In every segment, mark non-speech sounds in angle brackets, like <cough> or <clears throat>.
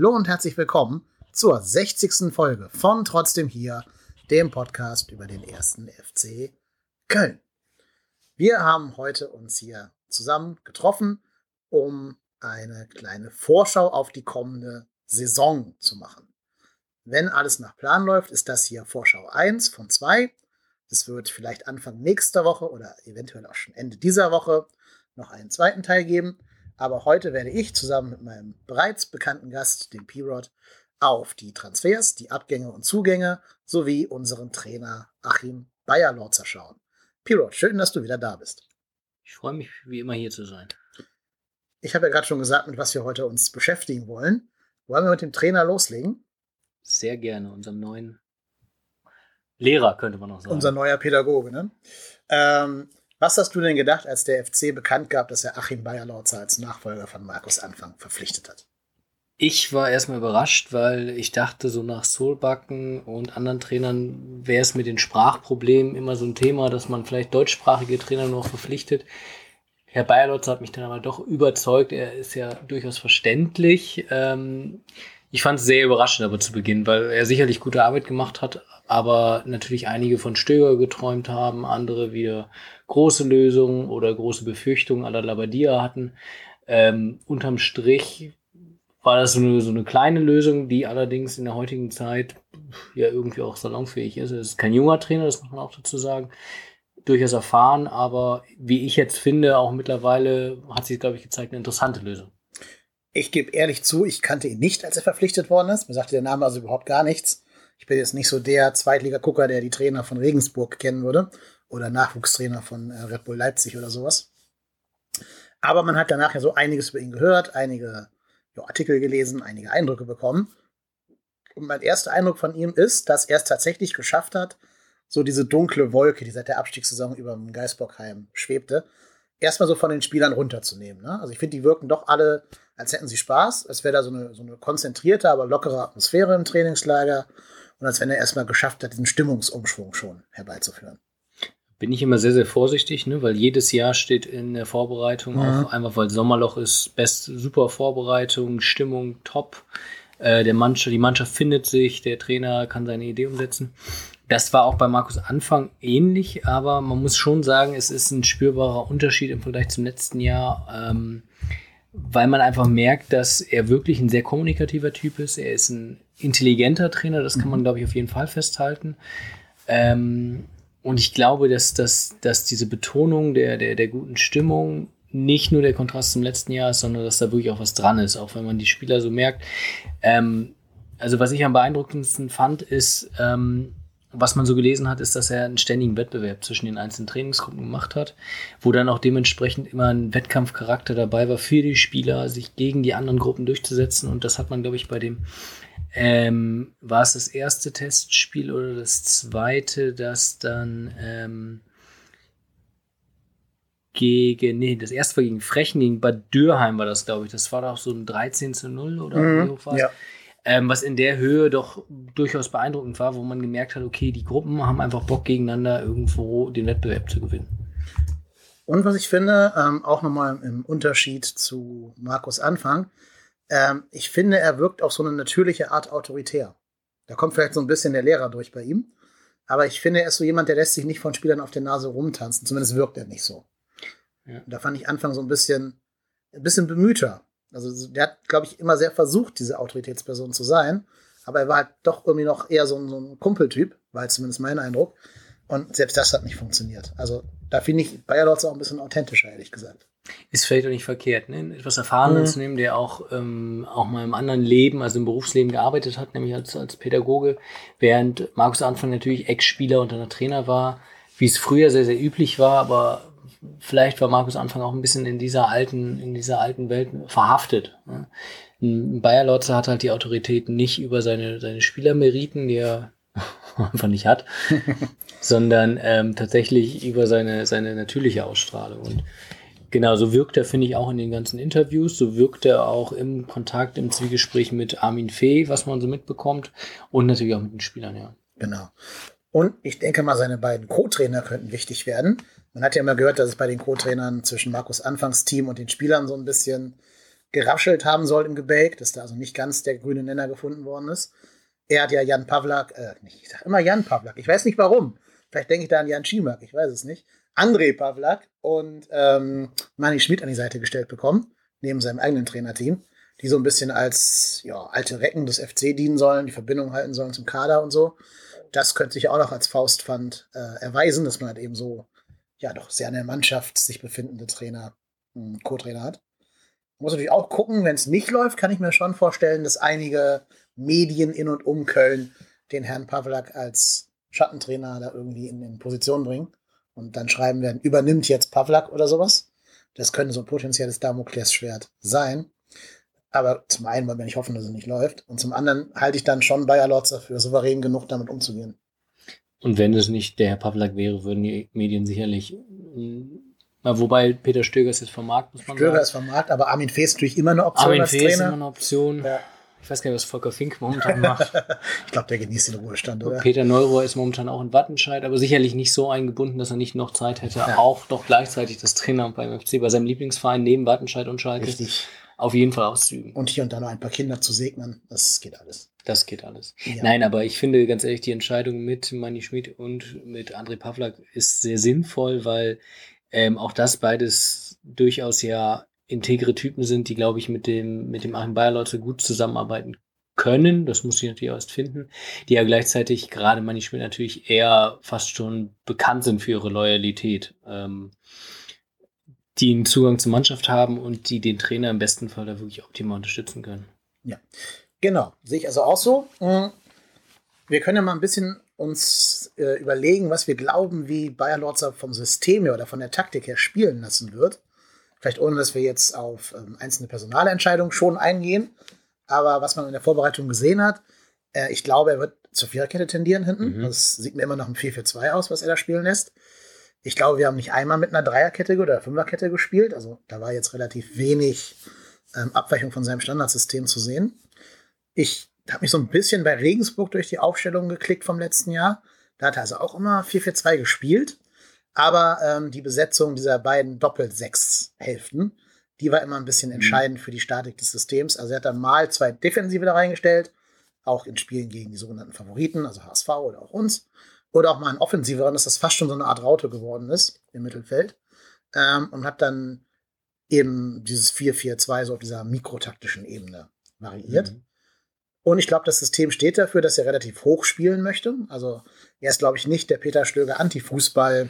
Hallo und herzlich willkommen zur 60. Folge von Trotzdem hier, dem Podcast über den ersten FC Köln. Wir haben heute uns hier zusammen getroffen, um eine kleine Vorschau auf die kommende Saison zu machen. Wenn alles nach Plan läuft, ist das hier Vorschau 1 von 2. Es wird vielleicht Anfang nächster Woche oder eventuell auch schon Ende dieser Woche noch einen zweiten Teil geben. Aber heute werde ich zusammen mit meinem bereits bekannten Gast, dem P-Rod, auf die Transfers, die Abgänge und Zugänge sowie unseren Trainer Achim Bayerlorzer schauen. P-Rod, schön, dass du wieder da bist. Ich freue mich, wie immer hier zu sein. Ich habe ja gerade schon gesagt, mit was wir heute uns beschäftigen wollen. Wollen wir mit dem Trainer loslegen? Sehr gerne, unserem neuen Lehrer, könnte man noch sagen. Unser neuer Pädagoge, ne? Ähm, was hast du denn gedacht, als der FC bekannt gab, dass er Achim Bayerlautzer als Nachfolger von Markus Anfang verpflichtet hat? Ich war erstmal überrascht, weil ich dachte, so nach Solbacken und anderen Trainern wäre es mit den Sprachproblemen immer so ein Thema, dass man vielleicht deutschsprachige Trainer noch verpflichtet. Herr Bayerlotz hat mich dann aber doch überzeugt. Er ist ja durchaus verständlich. Ähm, ich fand es sehr überraschend aber zu Beginn, weil er sicherlich gute Arbeit gemacht hat, aber natürlich einige von Stöger geträumt haben, andere wieder große Lösungen oder große Befürchtungen aller Labadia hatten. Ähm, unterm Strich war das so eine, so eine kleine Lösung, die allerdings in der heutigen Zeit ja irgendwie auch salonfähig ist. Es ist kein junger Trainer, das muss man auch dazu sagen. Durchaus erfahren, aber wie ich jetzt finde, auch mittlerweile hat sich, glaube ich, gezeigt, eine interessante Lösung. Ich gebe ehrlich zu, ich kannte ihn nicht, als er verpflichtet worden ist. Mir sagte der Name also überhaupt gar nichts. Ich bin jetzt nicht so der Zweitliga-Gucker, der die Trainer von Regensburg kennen würde oder Nachwuchstrainer von äh, Red Bull Leipzig oder sowas. Aber man hat danach ja so einiges über ihn gehört, einige ja, Artikel gelesen, einige Eindrücke bekommen. Und mein erster Eindruck von ihm ist, dass er es tatsächlich geschafft hat, so diese dunkle Wolke, die seit der Abstiegssaison über dem Geisbockheim schwebte, erstmal so von den Spielern runterzunehmen. Ne? Also ich finde, die wirken doch alle, als hätten sie Spaß, als wäre da so eine, so eine konzentrierte, aber lockere Atmosphäre im Trainingslager und als wenn er erstmal geschafft hat, diesen Stimmungsumschwung schon herbeizuführen. Bin ich immer sehr, sehr vorsichtig, ne? weil jedes Jahr steht in der Vorbereitung mhm. auch einfach, weil Sommerloch ist, best, super Vorbereitung, Stimmung top. Äh, der Mannschaft, die Mannschaft findet sich, der Trainer kann seine Idee umsetzen. Das war auch bei Markus Anfang ähnlich, aber man muss schon sagen, es ist ein spürbarer Unterschied im Vergleich zum letzten Jahr, ähm, weil man einfach merkt, dass er wirklich ein sehr kommunikativer Typ ist. Er ist ein intelligenter Trainer, das kann man, mhm. glaube ich, auf jeden Fall festhalten. Ähm, und ich glaube, dass, dass, dass diese Betonung der, der, der guten Stimmung nicht nur der Kontrast zum letzten Jahr ist, sondern dass da wirklich auch was dran ist, auch wenn man die Spieler so merkt. Ähm, also was ich am beeindruckendsten fand, ist, ähm, was man so gelesen hat, ist, dass er einen ständigen Wettbewerb zwischen den einzelnen Trainingsgruppen gemacht hat, wo dann auch dementsprechend immer ein Wettkampfcharakter dabei war für die Spieler, sich gegen die anderen Gruppen durchzusetzen. Und das hat man, glaube ich, bei dem, ähm, war es das erste Testspiel oder das zweite, das dann ähm, gegen, nee, das erste war gegen Frechen, gegen Bad Dürheim war das, glaube ich. Das war doch so ein 13 zu 0 oder mhm, wie hoch war ja. Ähm, was in der Höhe doch durchaus beeindruckend war, wo man gemerkt hat, okay, die Gruppen haben einfach Bock gegeneinander irgendwo den Wettbewerb zu gewinnen. Und was ich finde, ähm, auch nochmal im Unterschied zu Markus Anfang, ähm, ich finde, er wirkt auf so eine natürliche Art autoritär. Da kommt vielleicht so ein bisschen der Lehrer durch bei ihm. Aber ich finde, er ist so jemand, der lässt sich nicht von Spielern auf der Nase rumtanzen. Zumindest wirkt er nicht so. Ja. Da fand ich Anfang so ein bisschen, ein bisschen bemühter. Also der hat, glaube ich, immer sehr versucht, diese Autoritätsperson zu sein. Aber er war halt doch irgendwie noch eher so ein, so ein Kumpeltyp, war jetzt zumindest mein Eindruck. Und selbst das hat nicht funktioniert. Also da finde ich Bayer Lorz auch ein bisschen authentischer, ehrlich gesagt. Ist vielleicht auch nicht verkehrt, ne? etwas Erfahrenen mhm. zu nehmen, der auch, ähm, auch mal im anderen Leben, also im Berufsleben gearbeitet hat, nämlich als, als Pädagoge, während Markus Anfang natürlich Ex-Spieler und dann Trainer war, wie es früher sehr, sehr üblich war, aber vielleicht war Markus Anfang auch ein bisschen in dieser alten, in dieser alten Welt verhaftet. Ne? Bayer Lotze hat halt die Autorität nicht über seine, seine Spielermeriten, die er <laughs> einfach nicht hat, sondern ähm, tatsächlich über seine, seine natürliche Ausstrahlung. Und genau, so wirkt er, finde ich, auch in den ganzen Interviews, so wirkt er auch im Kontakt, im Zwiegespräch mit Armin Fee, was man so mitbekommt, und natürlich auch mit den Spielern, ja. Genau. Und ich denke mal, seine beiden Co-Trainer könnten wichtig werden. Man hat ja immer gehört, dass es bei den Co-Trainern zwischen Markus Anfangsteam und den Spielern so ein bisschen geraschelt haben soll im Gebälk, dass da also nicht ganz der grüne Nenner gefunden worden ist. Er hat ja Jan Pavlak, äh, ich sag immer Jan Pavlak, ich weiß nicht warum. Vielleicht denke ich da an Jan Schimak, ich weiß es nicht. André Pavlak und ähm, Manni Schmidt an die Seite gestellt bekommen, neben seinem eigenen Trainerteam, die so ein bisschen als ja, alte Recken des FC dienen sollen, die Verbindung halten sollen zum Kader und so. Das könnte sich auch noch als Faustpfand äh, erweisen, dass man halt eben so, ja, doch sehr an der Mannschaft sich befindende Trainer, hm, Co-Trainer hat. Muss natürlich auch gucken, wenn es nicht läuft, kann ich mir schon vorstellen, dass einige Medien in und um Köln den Herrn Pavlak als Schattentrainer da irgendwie in, in Position bringen und dann schreiben werden, übernimmt jetzt Pavlak oder sowas. Das könnte so ein potenzielles Damoklesschwert sein. Aber zum einen wollen wir nicht hoffen, dass es nicht läuft. Und zum anderen halte ich dann schon Bayer Lotzer für souverän genug, damit umzugehen. Und wenn es nicht der Herr Pavlak wäre, würden die Medien sicherlich. Wobei Peter Stöger ist jetzt vom Markt, muss man Stöger sagen. ist vom Markt, aber Armin Fee ist natürlich immer eine Option Armin als Fee Trainer. ist immer eine Option. Ja. Ich weiß gar nicht, was Volker Fink momentan <laughs> macht. ich glaube, der genießt den Ruhestand, oder? Peter Neurohr ist momentan auch in Wattenscheid, aber sicherlich nicht so eingebunden, dass er nicht noch Zeit hätte, ja. auch doch gleichzeitig das Trainer beim FC bei seinem Lieblingsverein neben Wattenscheid und Schalke Richtig. auf jeden Fall auszuüben. Und hier und da noch ein paar Kinder zu segnen, das geht alles. Das geht alles. Ja. Nein, aber ich finde ganz ehrlich, die Entscheidung mit Manni Schmidt und mit André Pavlak ist sehr sinnvoll, weil ähm, auch das beides durchaus ja integre Typen sind, die, glaube ich, mit dem, mit dem Achim Bayer-Leute gut zusammenarbeiten können. Das muss ich natürlich erst finden. Die ja gleichzeitig, gerade Manni Schmidt, natürlich eher fast schon bekannt sind für ihre Loyalität. Ähm, die einen Zugang zur Mannschaft haben und die den Trainer im besten Fall da wirklich optimal unterstützen können. Ja, genau. Sehe ich also auch so. Mhm. Wir können ja mal ein bisschen uns äh, überlegen, was wir glauben, wie Bayer Lorzer vom System her oder von der Taktik her spielen lassen wird. Vielleicht ohne, dass wir jetzt auf ähm, einzelne Personalentscheidungen schon eingehen. Aber was man in der Vorbereitung gesehen hat, äh, ich glaube, er wird zur Viererkette tendieren hinten. Mhm. Das sieht mir immer noch ein 4-4-2 aus, was er da spielen lässt. Ich glaube, wir haben nicht einmal mit einer Dreierkette oder Fünferkette gespielt. Also da war jetzt relativ wenig ähm, Abweichung von seinem Standardsystem zu sehen. Ich habe mich so ein bisschen bei Regensburg durch die Aufstellung geklickt vom letzten Jahr. Da hat er also auch immer 4-4-2 gespielt. Aber ähm, die Besetzung dieser beiden Doppel-Sechs-Hälften, die war immer ein bisschen mhm. entscheidend für die Statik des Systems. Also er hat dann mal zwei Defensive da reingestellt, auch in Spielen gegen die sogenannten Favoriten, also HSV oder auch uns. Oder auch mal einen offensiveren, dass das fast schon so eine Art Raute geworden ist im Mittelfeld. Ähm, und hat dann eben dieses 4-4-2 so auf dieser mikrotaktischen Ebene variiert. Mhm. Und ich glaube, das System steht dafür, dass er relativ hoch spielen möchte. Also er ist, glaube ich, nicht der Peter Stöger Anti-Fußball,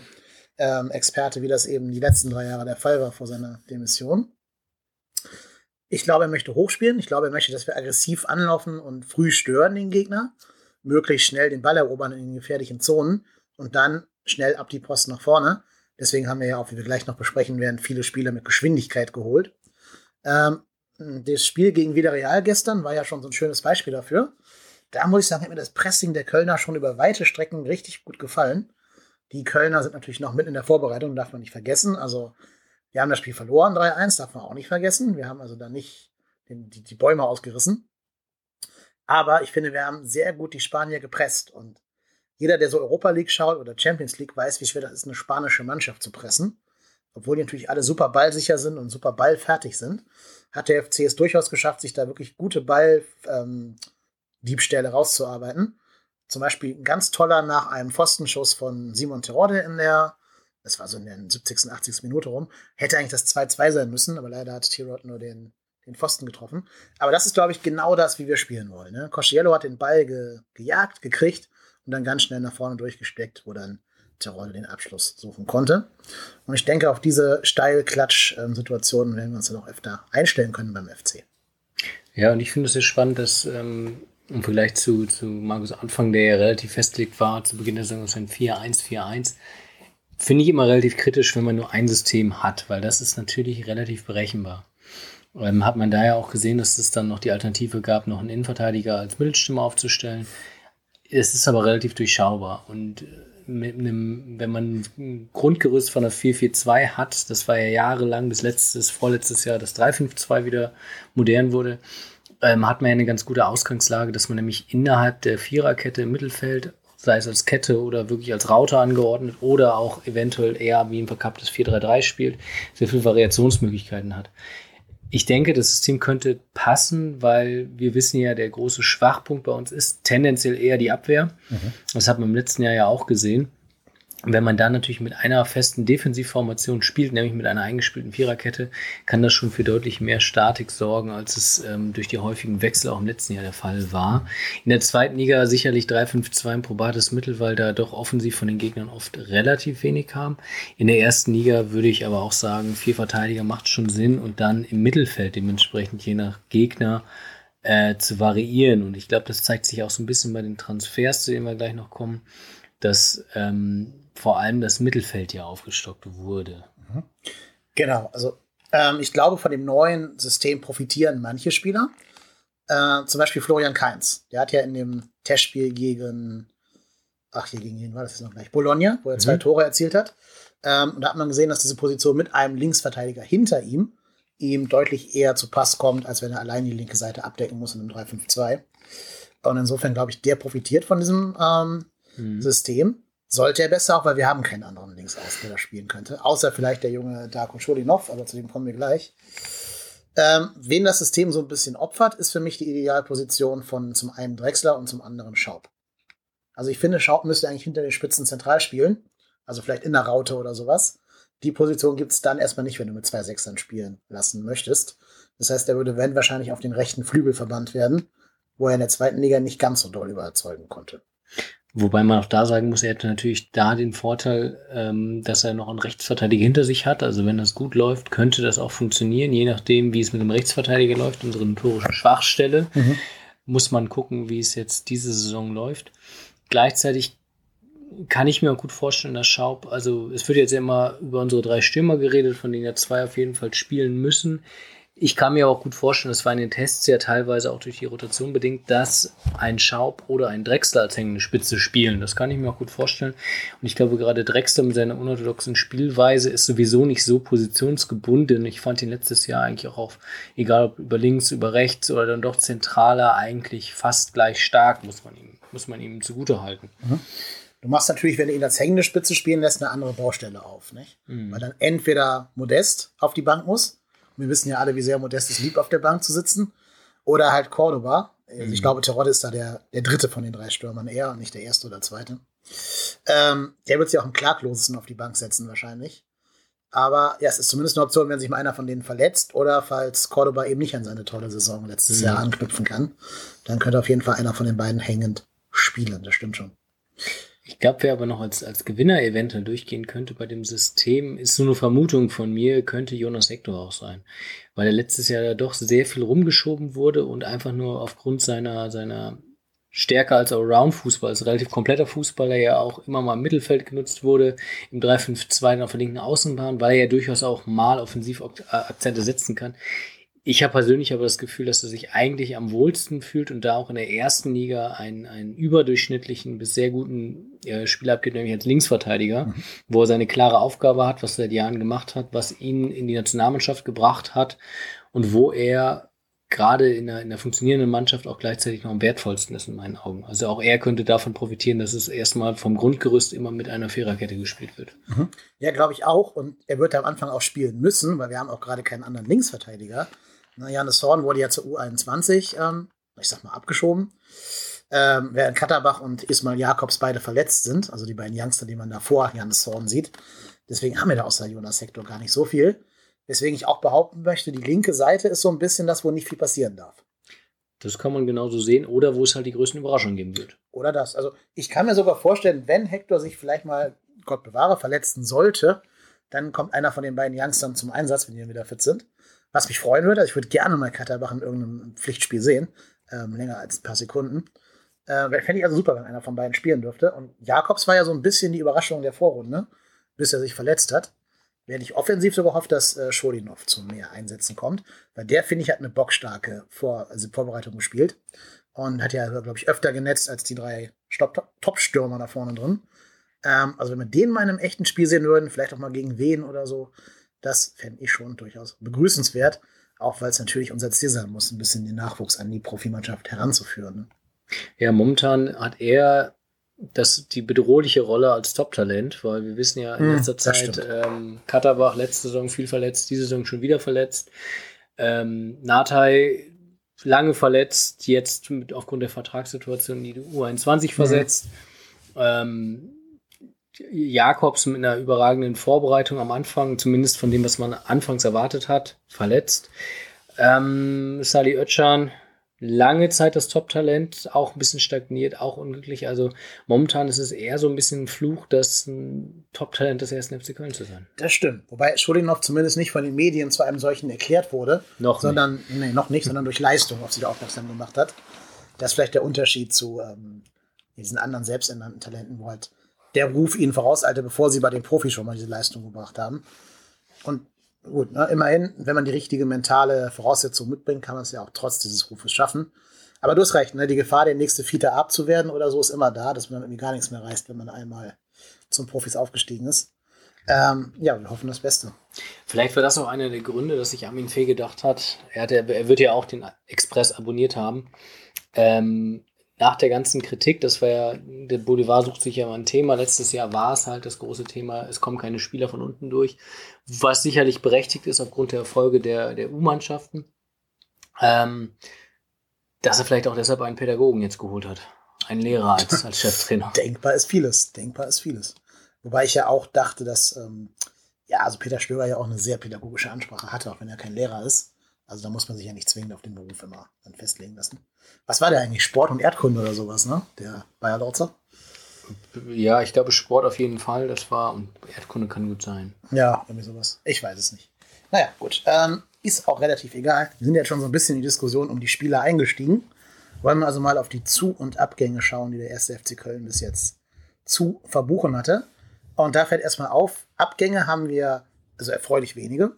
ähm, Experte, wie das eben die letzten drei Jahre der Fall war vor seiner Demission. Ich glaube, er möchte hochspielen. Ich glaube, er möchte, dass wir aggressiv anlaufen und früh stören den Gegner, möglichst schnell den Ball erobern in den gefährlichen Zonen und dann schnell ab die Post nach vorne. Deswegen haben wir ja auch, wie wir gleich noch besprechen werden, viele Spieler mit Geschwindigkeit geholt. Ähm, das Spiel gegen Villarreal gestern war ja schon so ein schönes Beispiel dafür. Da muss ich sagen, hat mir das Pressing der Kölner schon über weite Strecken richtig gut gefallen. Die Kölner sind natürlich noch mit in der Vorbereitung, darf man nicht vergessen. Also, wir haben das Spiel verloren, 3-1, darf man auch nicht vergessen. Wir haben also da nicht den, die, die Bäume ausgerissen. Aber ich finde, wir haben sehr gut die Spanier gepresst. Und jeder, der so Europa League schaut oder Champions League, weiß, wie schwer das ist, eine spanische Mannschaft zu pressen. Obwohl die natürlich alle super ballsicher sind und super ballfertig sind, hat der FC es durchaus geschafft, sich da wirklich gute Balldiebstähle ähm, rauszuarbeiten. Zum Beispiel ganz toller nach einem Pfostenschuss von Simon Terode in der, das war so in der 70., 80. Minute rum, hätte eigentlich das 2-2 sein müssen, aber leider hat Tirod nur den, den Pfosten getroffen. Aber das ist, glaube ich, genau das, wie wir spielen wollen. Ne? Cosciello hat den Ball ge, gejagt, gekriegt und dann ganz schnell nach vorne durchgesteckt, wo dann Terode den Abschluss suchen konnte. Und ich denke, auf diese Steil-Klatsch-Situationen werden wir uns dann auch öfter einstellen können beim FC. Ja, und ich finde es sehr spannend, dass ähm, im Vergleich zu, zu Markus Anfang, der ja relativ festgelegt war, zu Beginn der Saison ein 4-1-4-1, finde ich immer relativ kritisch, wenn man nur ein System hat, weil das ist natürlich relativ berechenbar. Ähm, hat man da ja auch gesehen, dass es dann noch die Alternative gab, noch einen Innenverteidiger als Mittelstimme aufzustellen. Es ist aber relativ durchschaubar und äh, mit einem, wenn man ein Grundgerüst von einer 4-4-2 hat, das war ja jahrelang bis letztes, vorletztes Jahr das 3-5-2 wieder modern wurde, ähm, hat man ja eine ganz gute Ausgangslage, dass man nämlich innerhalb der Viererkette im Mittelfeld, sei es als Kette oder wirklich als Router angeordnet oder auch eventuell eher wie ein verkapptes 4-3-3 spielt, sehr viele Variationsmöglichkeiten hat. Ich denke, das System könnte passen, weil wir wissen ja, der große Schwachpunkt bei uns ist tendenziell eher die Abwehr. Mhm. Das hat man im letzten Jahr ja auch gesehen. Wenn man dann natürlich mit einer festen Defensivformation spielt, nämlich mit einer eingespielten Viererkette, kann das schon für deutlich mehr Statik sorgen, als es ähm, durch die häufigen Wechsel auch im letzten Jahr der Fall war. In der zweiten Liga sicherlich 3-5-2 ein probates Mittel, weil da doch offensiv von den Gegnern oft relativ wenig kam. In der ersten Liga würde ich aber auch sagen, vier Verteidiger macht schon Sinn und dann im Mittelfeld dementsprechend je nach Gegner äh, zu variieren. Und ich glaube, das zeigt sich auch so ein bisschen bei den Transfers, zu denen wir gleich noch kommen, dass ähm, vor allem das Mittelfeld ja aufgestockt wurde. Mhm. Genau, also ähm, ich glaube, von dem neuen System profitieren manche Spieler. Äh, zum Beispiel Florian Kainz. Der hat ja in dem Testspiel gegen, ach, hier gegen wen war das jetzt noch gleich? Bologna, wo er mhm. zwei Tore erzielt hat. Ähm, und da hat man gesehen, dass diese Position mit einem Linksverteidiger hinter ihm ihm deutlich eher zu Pass kommt, als wenn er allein die linke Seite abdecken muss in einem 3-5-2. Und insofern glaube ich, der profitiert von diesem ähm, mhm. System. Sollte er besser auch, weil wir haben keinen anderen Linksaußen, der da spielen könnte. Außer vielleicht der junge Darko Scholinov, aber zu dem kommen wir gleich. Ähm, wen das System so ein bisschen opfert, ist für mich die Idealposition von zum einen Drexler und zum anderen Schaub. Also ich finde, Schaub müsste eigentlich hinter den Spitzen zentral spielen. Also vielleicht in der Raute oder sowas. Die Position gibt es dann erstmal nicht, wenn du mit zwei Sechsern spielen lassen möchtest. Das heißt, er würde, wenn, wahrscheinlich auf den rechten Flügel verbannt werden, wo er in der zweiten Liga nicht ganz so doll überzeugen konnte. Wobei man auch da sagen muss, er hätte natürlich da den Vorteil, ähm, dass er noch einen Rechtsverteidiger hinter sich hat. Also wenn das gut läuft, könnte das auch funktionieren, je nachdem, wie es mit dem Rechtsverteidiger läuft, unsere notorische Schwachstelle. Mhm. Muss man gucken, wie es jetzt diese Saison läuft. Gleichzeitig kann ich mir auch gut vorstellen, dass Schaub, also es wird jetzt immer über unsere drei Stürmer geredet, von denen ja zwei auf jeden Fall spielen müssen ich kann mir auch gut vorstellen, das war in den Tests ja teilweise auch durch die Rotation bedingt, dass ein Schaub oder ein Drexler als hängende Spitze spielen. Das kann ich mir auch gut vorstellen. Und ich glaube, gerade Drexler mit seiner unorthodoxen Spielweise ist sowieso nicht so positionsgebunden. Ich fand ihn letztes Jahr eigentlich auch auf, egal ob über links, über rechts oder dann doch zentraler, eigentlich fast gleich stark, muss man ihm, muss man ihm zugute halten. Mhm. Du machst natürlich, wenn du ihn als hängende Spitze spielen lässt, eine andere Baustelle auf, nicht? Mhm. Weil dann entweder Modest auf die Bank muss, wir wissen ja alle, wie sehr Modest es liebt, auf der Bank zu sitzen. Oder halt Cordoba. Also mhm. Ich glaube, Terodde ist da der, der dritte von den drei Stürmern eher und nicht der erste oder zweite. Ähm, der wird sich auch im klaglosesten auf die Bank setzen, wahrscheinlich. Aber ja, es ist zumindest eine Option, wenn sich mal einer von denen verletzt oder falls Cordoba eben nicht an seine tolle Saison letztes mhm. Jahr anknüpfen kann, dann könnte auf jeden Fall einer von den beiden hängend spielen. Das stimmt schon. Ich glaube, wer aber noch als, als Gewinner eventuell durchgehen könnte bei dem System, ist nur eine Vermutung von mir, könnte Jonas Hector auch sein. Weil er letztes Jahr da doch sehr viel rumgeschoben wurde und einfach nur aufgrund seiner, seiner Stärke als Allround-Fußball, als relativ kompletter Fußballer ja auch immer mal im Mittelfeld genutzt wurde, im 3-5-2 auf der linken Außenbahn, weil er ja durchaus auch mal Offensivakzente setzen kann ich habe persönlich aber das Gefühl, dass er sich eigentlich am wohlsten fühlt und da auch in der ersten Liga einen, einen überdurchschnittlichen bis sehr guten äh, Spieler abgibt, nämlich als Linksverteidiger, mhm. wo er seine klare Aufgabe hat, was er seit Jahren gemacht hat, was ihn in die Nationalmannschaft gebracht hat und wo er gerade in einer, in einer funktionierenden Mannschaft auch gleichzeitig noch am wertvollsten ist in meinen Augen. Also auch er könnte davon profitieren, dass es erstmal vom Grundgerüst immer mit einer Viererkette gespielt wird. Mhm. Ja, glaube ich auch. Und er wird am Anfang auch spielen müssen, weil wir haben auch gerade keinen anderen Linksverteidiger. Na, Janis Horn wurde ja zur U21, ähm, ich sag mal, abgeschoben. Ähm, während Katterbach und Ismail Jakobs beide verletzt sind, also die beiden Youngster, die man davor Janis Horn sieht. Deswegen haben wir da außer Jonas Sektor gar nicht so viel. Deswegen ich auch behaupten möchte, die linke Seite ist so ein bisschen das, wo nicht viel passieren darf. Das kann man genauso sehen oder wo es halt die größten Überraschungen geben wird. Oder das. Also ich kann mir sogar vorstellen, wenn Hector sich vielleicht mal, Gott bewahre, verletzen sollte, dann kommt einer von den beiden Youngstern zum Einsatz, wenn die dann wieder fit sind. Was mich freuen würde, ich würde gerne mal Katterbach in irgendeinem Pflichtspiel sehen, ähm, länger als ein paar Sekunden. Äh, Fände ich also super, wenn einer von beiden spielen dürfte. Und Jakobs war ja so ein bisschen die Überraschung der Vorrunde, bis er sich verletzt hat. Während ich offensiv sogar hoffe, dass äh, Scholinov zu mehr Einsätzen kommt, weil der, finde ich, hat eine bockstarke Vor also Vorbereitung gespielt und hat ja, glaube ich, öfter genetzt als die drei Top-Stürmer da vorne drin. Ähm, also wenn wir den mal in einem echten Spiel sehen würden, vielleicht auch mal gegen wen oder so, das fände ich schon durchaus begrüßenswert, auch weil es natürlich unser Ziel sein muss, ein bisschen den Nachwuchs an die Profimannschaft heranzuführen. Ne? Ja, momentan hat er das, die bedrohliche Rolle als Top-Talent, weil wir wissen ja in hm, letzter hm, Zeit, ähm, Katterbach letzte Saison viel verletzt, diese Saison schon wieder verletzt. Ähm, Natai lange verletzt, jetzt mit, aufgrund der Vertragssituation in die U21 mhm. versetzt. Mhm. Ähm, Jakobs mit einer überragenden Vorbereitung am Anfang, zumindest von dem, was man anfangs erwartet hat, verletzt. Ähm, Sali Özcan lange Zeit das Top-Talent, auch ein bisschen stagniert, auch unglücklich. Also momentan ist es eher so ein bisschen ein Fluch, das ein Top-Talent des ersten FC Köln zu sein. Das stimmt. Wobei Schulinov zumindest nicht von den Medien zu einem solchen erklärt wurde. Noch sondern, nicht. Nee, noch nicht, sondern durch Leistung auf sich aufmerksam gemacht hat. Das ist vielleicht der Unterschied zu ähm, diesen anderen selbsternannten Talenten, wo halt der Ruf ihnen vorauseilte, bevor sie bei den Profis schon mal diese Leistung gebracht haben. Und gut, ne, immerhin, wenn man die richtige mentale Voraussetzung mitbringt, kann man es ja auch trotz dieses Rufes schaffen. Aber du hast recht, ne, die Gefahr, der nächste Fiete abzuwerden oder so, ist immer da, dass man irgendwie gar nichts mehr reißt, wenn man einmal zum Profis aufgestiegen ist. Ähm, ja, wir hoffen das Beste. Vielleicht war das auch einer der Gründe, dass sich Armin Fee gedacht hat, er, hat, er wird ja auch den Express abonniert haben. Ähm, nach der ganzen Kritik, das war ja, der Bolivar sucht sich ja mal ein Thema. Letztes Jahr war es halt das große Thema, es kommen keine Spieler von unten durch, was sicherlich berechtigt ist aufgrund der Erfolge der, der U-Mannschaften. Ähm, dass er vielleicht auch deshalb einen Pädagogen jetzt geholt hat. Einen Lehrer als, als <laughs> Cheftrainer. Denkbar ist vieles. Denkbar ist vieles. Wobei ich ja auch dachte, dass, ähm, ja, also Peter Stöger ja auch eine sehr pädagogische Ansprache hatte, auch wenn er kein Lehrer ist. Also da muss man sich ja nicht zwingend auf den Beruf immer dann festlegen lassen. Was war der eigentlich? Sport und Erdkunde oder sowas, ne? Der Bayer Lorzer? Ja, ich glaube Sport auf jeden Fall, das war und Erdkunde kann gut sein. Ja, irgendwie sowas. Ich weiß es nicht. Naja, gut. Ähm, ist auch relativ egal. Wir sind jetzt schon so ein bisschen in die Diskussion um die Spieler eingestiegen. Wollen wir also mal auf die Zu- und Abgänge schauen, die der erste FC Köln bis jetzt zu verbuchen hatte. Und da fällt erstmal auf, Abgänge haben wir also erfreulich wenige.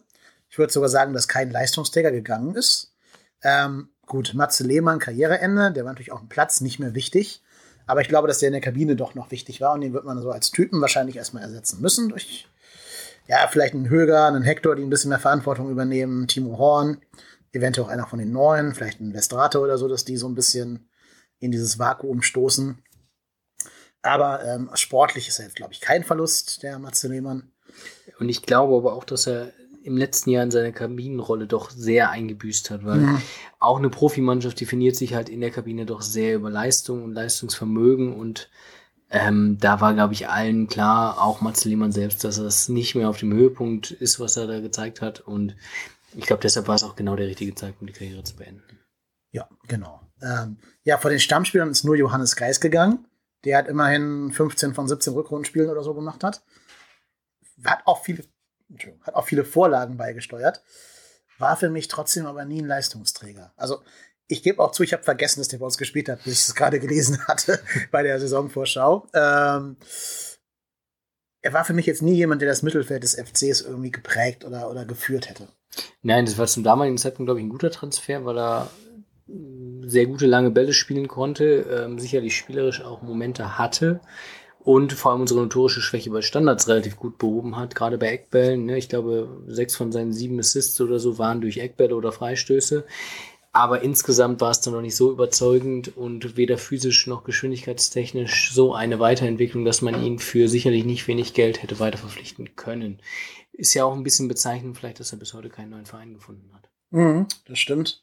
Ich würde sogar sagen, dass kein Leistungsträger gegangen ist. Ähm, gut, Matze Lehmann, Karriereende, der war natürlich auch im Platz nicht mehr wichtig. Aber ich glaube, dass der in der Kabine doch noch wichtig war und den wird man so als Typen wahrscheinlich erstmal ersetzen müssen durch, ja, vielleicht einen Höger, einen Hector, die ein bisschen mehr Verantwortung übernehmen, Timo Horn, eventuell auch einer von den Neuen, vielleicht ein Westrate oder so, dass die so ein bisschen in dieses Vakuum stoßen. Aber ähm, sportlich ist er jetzt, glaube ich, kein Verlust, der Matze Lehmann. Und ich glaube aber auch, dass er im letzten Jahr in seiner Kabinenrolle doch sehr eingebüßt hat, weil ja. auch eine Profimannschaft definiert sich halt in der Kabine doch sehr über Leistung und Leistungsvermögen und ähm, da war, glaube ich, allen klar, auch Mats Lehmann selbst, dass es nicht mehr auf dem Höhepunkt ist, was er da gezeigt hat und ich glaube, deshalb war es auch genau der richtige Zeitpunkt, die Karriere zu beenden. Ja, genau. Ähm, ja, vor den Stammspielern ist nur Johannes Geis gegangen. Der hat immerhin 15 von 17 Rückrundenspielen oder so gemacht hat. Hat auch viele hat auch viele Vorlagen beigesteuert, war für mich trotzdem aber nie ein Leistungsträger. Also ich gebe auch zu, ich habe vergessen, dass der bei uns gespielt hat, bis ich es gerade gelesen hatte <laughs> bei der Saisonvorschau. Ähm, er war für mich jetzt nie jemand, der das Mittelfeld des FCs irgendwie geprägt oder, oder geführt hätte. Nein, das war zum damaligen Zeitpunkt, glaube ich, ein guter Transfer, weil er sehr gute lange Bälle spielen konnte, ähm, sicherlich spielerisch auch Momente hatte und vor allem unsere notorische Schwäche bei Standards relativ gut behoben hat, gerade bei Eckbällen. Ne? Ich glaube, sechs von seinen sieben Assists oder so waren durch Eckbälle oder Freistöße. Aber insgesamt war es dann noch nicht so überzeugend und weder physisch noch geschwindigkeitstechnisch so eine Weiterentwicklung, dass man ihn für sicherlich nicht wenig Geld hätte weiter verpflichten können. Ist ja auch ein bisschen bezeichnend, vielleicht, dass er bis heute keinen neuen Verein gefunden hat. Mhm, das stimmt.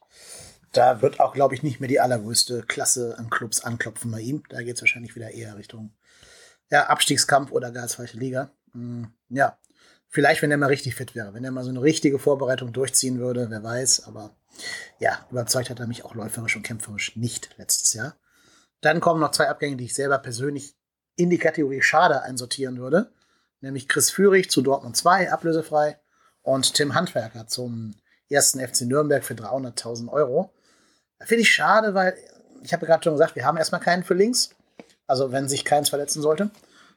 Da wird auch, glaube ich, nicht mehr die allergrößte Klasse an Clubs anklopfen bei ihm. Da geht es wahrscheinlich wieder eher Richtung ja, Abstiegskampf oder gar zweite Liga. Hm, ja, vielleicht, wenn er mal richtig fit wäre, wenn er mal so eine richtige Vorbereitung durchziehen würde, wer weiß, aber ja, überzeugt hat er mich auch läuferisch und kämpferisch nicht letztes Jahr. Dann kommen noch zwei Abgänge, die ich selber persönlich in die Kategorie Schade einsortieren würde, nämlich Chris Führig zu Dortmund 2, ablösefrei, und Tim Handwerker zum ersten FC Nürnberg für 300.000 Euro. Finde ich schade, weil ich habe gerade schon gesagt, wir haben erstmal keinen für links. Also wenn sich keins verletzen sollte.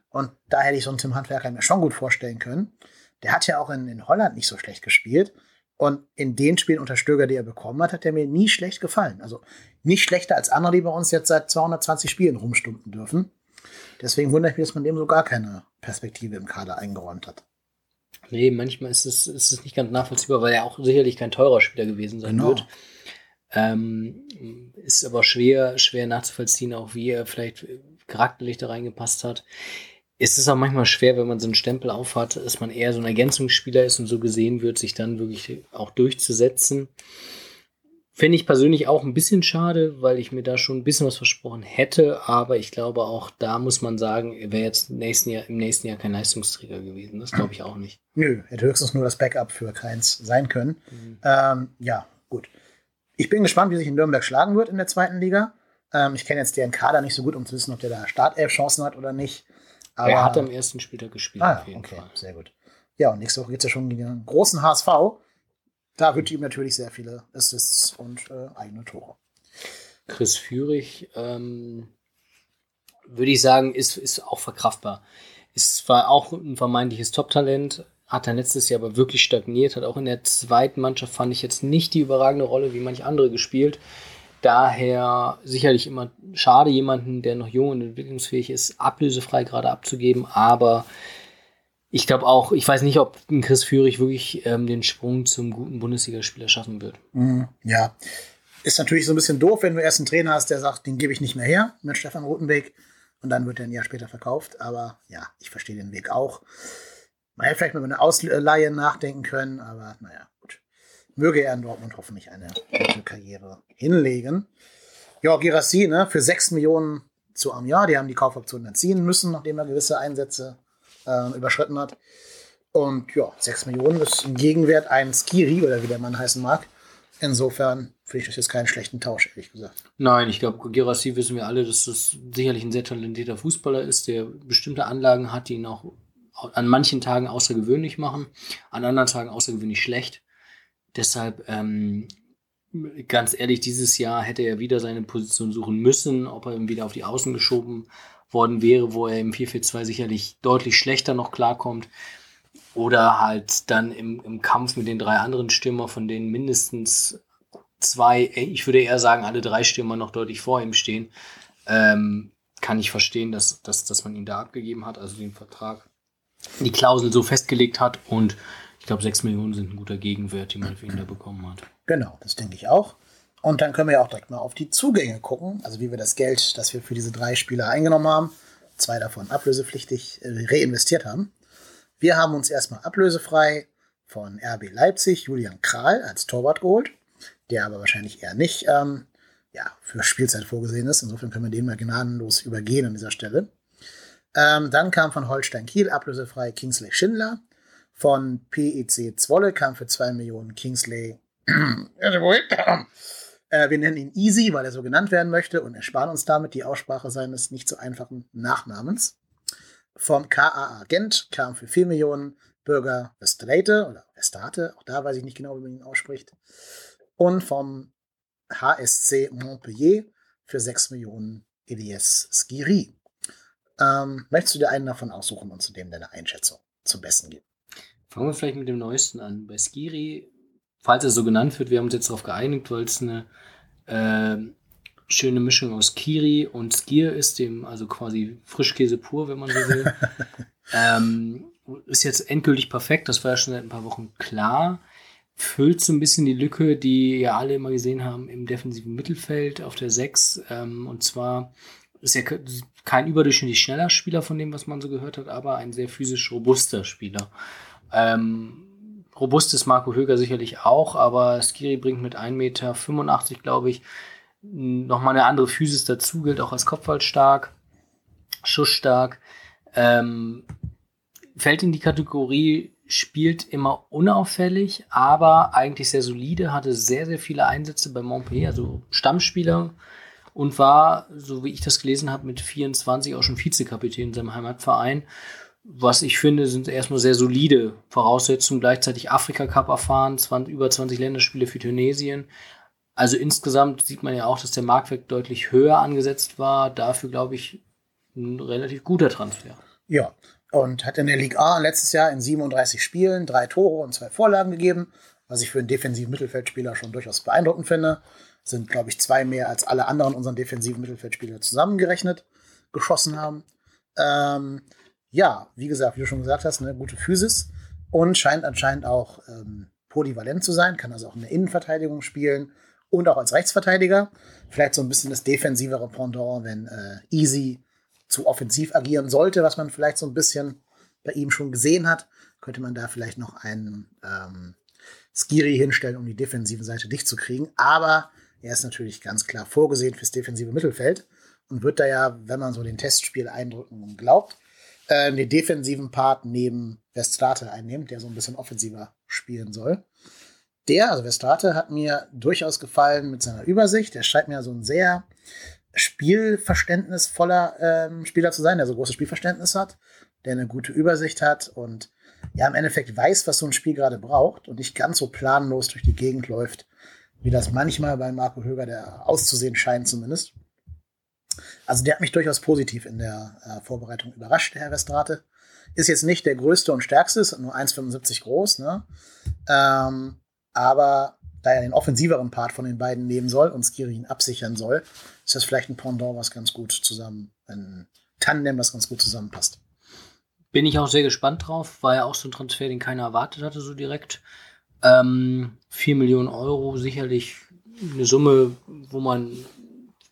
Und da hätte ich so einen Tim Handwerker mir schon gut vorstellen können. Der hat ja auch in, in Holland nicht so schlecht gespielt. Und in den Spielen unter Stöger, die er bekommen hat, hat er mir nie schlecht gefallen. Also nicht schlechter als andere, die bei uns jetzt seit 220 Spielen rumstunden dürfen. Deswegen wundere ich mich, dass man dem so gar keine Perspektive im Kader eingeräumt hat. Nee, manchmal ist es, ist es nicht ganz nachvollziehbar, weil er auch sicherlich kein teurer Spieler gewesen sein genau. wird. Ähm, ist aber schwer, schwer nachzuvollziehen, auch wie er vielleicht charakterlich da reingepasst hat. es ist auch manchmal schwer, wenn man so einen Stempel aufhat, dass man eher so ein Ergänzungsspieler ist und so gesehen wird, sich dann wirklich auch durchzusetzen. Finde ich persönlich auch ein bisschen schade, weil ich mir da schon ein bisschen was versprochen hätte, aber ich glaube auch da muss man sagen, er wäre jetzt im nächsten, Jahr, im nächsten Jahr kein Leistungsträger gewesen. Das glaube ich auch nicht. Nö, hätte höchstens nur das Backup für Keins sein können. Mhm. Ähm, ja, gut. Ich bin gespannt, wie sich in Nürnberg schlagen wird in der zweiten Liga. Ähm, ich kenne jetzt deren Kader nicht so gut, um zu wissen, ob der da Startelf-Chancen hat oder nicht. Aber, er hat am ersten Spieltag gespielt, ah, okay, Fall. Sehr gut. Ja, und nächste Woche geht es ja schon gegen den großen HSV. Da wünsche ich ihm natürlich sehr viele Assists und äh, eigene Tore. Chris Führig, ähm, würde ich sagen, ist, ist auch verkraftbar. Ist zwar auch ein vermeintliches Top-Talent, hat er letztes Jahr aber wirklich stagniert, hat auch in der zweiten Mannschaft, fand ich jetzt nicht die überragende Rolle wie manche andere gespielt. Daher sicherlich immer schade, jemanden, der noch jung und entwicklungsfähig ist, ablösefrei gerade abzugeben. Aber ich glaube auch, ich weiß nicht, ob Chris Führig wirklich ähm, den Sprung zum guten Bundesligaspieler schaffen wird. Mhm, ja. Ist natürlich so ein bisschen doof, wenn du erst einen Trainer hast, der sagt, den gebe ich nicht mehr her mit Stefan Rotenweg und dann wird er ein Jahr später verkauft. Aber ja, ich verstehe den Weg auch. Man hätte vielleicht mal über eine Ausleihe nachdenken können, aber naja möge er in Dortmund hoffentlich eine gute Karriere hinlegen. Ja, Girassi, ne, für 6 Millionen zu einem Jahr. Die haben die Kaufoption erziehen müssen, nachdem er gewisse Einsätze äh, überschritten hat. Und ja, 6 Millionen ist im Gegenwert ein Skiri oder wie der Mann heißen mag. Insofern finde ich das jetzt keinen schlechten Tausch, ehrlich gesagt. Nein, ich glaube, Girassi wissen wir alle, dass das sicherlich ein sehr talentierter Fußballer ist, der bestimmte Anlagen hat, die ihn auch an manchen Tagen außergewöhnlich machen, an anderen Tagen außergewöhnlich schlecht. Deshalb, ähm, ganz ehrlich, dieses Jahr hätte er wieder seine Position suchen müssen, ob er wieder auf die Außen geschoben worden wäre, wo er im 4-4-2 sicherlich deutlich schlechter noch klarkommt. Oder halt dann im, im Kampf mit den drei anderen Stürmer, von denen mindestens zwei, ich würde eher sagen, alle drei Stürmer noch deutlich vor ihm stehen. Ähm, kann ich verstehen, dass, dass, dass man ihn da abgegeben hat, also den Vertrag, die Klausel so festgelegt hat und ich glaube, 6 Millionen sind ein guter Gegenwert, den man für ihn da bekommen hat. Genau, das denke ich auch. Und dann können wir auch direkt mal auf die Zugänge gucken, also wie wir das Geld, das wir für diese drei Spieler eingenommen haben, zwei davon ablösepflichtig äh, reinvestiert haben. Wir haben uns erstmal ablösefrei von RB Leipzig Julian Kral als Torwart geholt, der aber wahrscheinlich eher nicht ähm, ja, für Spielzeit vorgesehen ist. Insofern können wir den mal gnadenlos übergehen an dieser Stelle. Ähm, dann kam von Holstein Kiel ablösefrei Kingsley Schindler, von PEC Zwolle kam für 2 Millionen Kingsley. <clears throat> <clears throat> äh, wir nennen ihn Easy, weil er so genannt werden möchte und ersparen uns damit die Aussprache seines nicht so einfachen Nachnamens. Vom KAA Gent kam für 4 Millionen Bürger Vestrate oder Vestate, auch da weiß ich nicht genau, wie man ihn ausspricht. Und vom HSC Montpellier für 6 Millionen Elias Skiri. Ähm, möchtest du dir einen davon aussuchen und zudem deine Einschätzung zum Besten geben? Fangen wir vielleicht mit dem Neuesten an. Bei Skiri, falls er so genannt wird, wir haben uns jetzt darauf geeinigt, weil es eine äh, schöne Mischung aus Kiri und Skier ist, dem also quasi Frischkäse pur, wenn man so will. <laughs> ähm, ist jetzt endgültig perfekt, das war ja schon seit ein paar Wochen klar. Füllt so ein bisschen die Lücke, die ja alle immer gesehen haben im defensiven Mittelfeld auf der 6. Ähm, und zwar ist er kein überdurchschnittlich schneller Spieler von dem, was man so gehört hat, aber ein sehr physisch robuster Spieler. Ähm, robust ist Marco Höger sicherlich auch, aber Skiri bringt mit 1,85 Meter, glaube ich, nochmal eine andere Physis dazu, gilt auch als Kopfball stark, schussstark. Ähm, fällt in die Kategorie, spielt immer unauffällig, aber eigentlich sehr solide, hatte sehr, sehr viele Einsätze bei Montpellier, also Stammspieler und war, so wie ich das gelesen habe, mit 24 auch schon Vizekapitän in seinem Heimatverein was ich finde, sind erstmal sehr solide Voraussetzungen. Gleichzeitig Afrika Cup erfahren, 20, über 20 Länderspiele für Tunesien. Also insgesamt sieht man ja auch, dass der Marktwert deutlich höher angesetzt war. Dafür glaube ich ein relativ guter Transfer. Ja, und hat in der Ligue A letztes Jahr in 37 Spielen drei Tore und zwei Vorlagen gegeben, was ich für einen defensiven Mittelfeldspieler schon durchaus beeindruckend finde. Sind, glaube ich, zwei mehr als alle anderen unseren defensiven Mittelfeldspieler zusammengerechnet geschossen haben. Ähm, ja, wie gesagt, wie du schon gesagt hast, eine gute Physis und scheint anscheinend auch ähm, polyvalent zu sein, kann also auch in der Innenverteidigung spielen und auch als Rechtsverteidiger. Vielleicht so ein bisschen das defensivere Pendant, wenn äh, Easy zu offensiv agieren sollte, was man vielleicht so ein bisschen bei ihm schon gesehen hat, könnte man da vielleicht noch einen ähm, Skiri hinstellen, um die defensive Seite dicht zu kriegen. Aber er ist natürlich ganz klar vorgesehen fürs defensive Mittelfeld und wird da ja, wenn man so den Testspiel eindrücken glaubt, äh, den defensiven Part neben Vestrate einnehmen, der so ein bisschen offensiver spielen soll. Der, also Vestrate, hat mir durchaus gefallen mit seiner Übersicht. Er scheint mir so ein sehr spielverständnisvoller ähm, Spieler zu sein, der so großes Spielverständnis hat, der eine gute Übersicht hat und ja im Endeffekt weiß, was so ein Spiel gerade braucht und nicht ganz so planlos durch die Gegend läuft, wie das manchmal bei Marco Höger der auszusehen scheint zumindest. Also der hat mich durchaus positiv in der äh, Vorbereitung überrascht, der Herr Westrate. Ist jetzt nicht der größte und stärkste, ist nur 1,75 groß, ne? Ähm, aber da er den offensiveren Part von den beiden nehmen soll und Skiri ihn absichern soll, ist das vielleicht ein Pendant, was ganz gut zusammen, ein Tandem, was ganz gut zusammenpasst. Bin ich auch sehr gespannt drauf. War ja auch so ein Transfer, den keiner erwartet hatte, so direkt. Ähm, 4 Millionen Euro, sicherlich eine Summe, wo man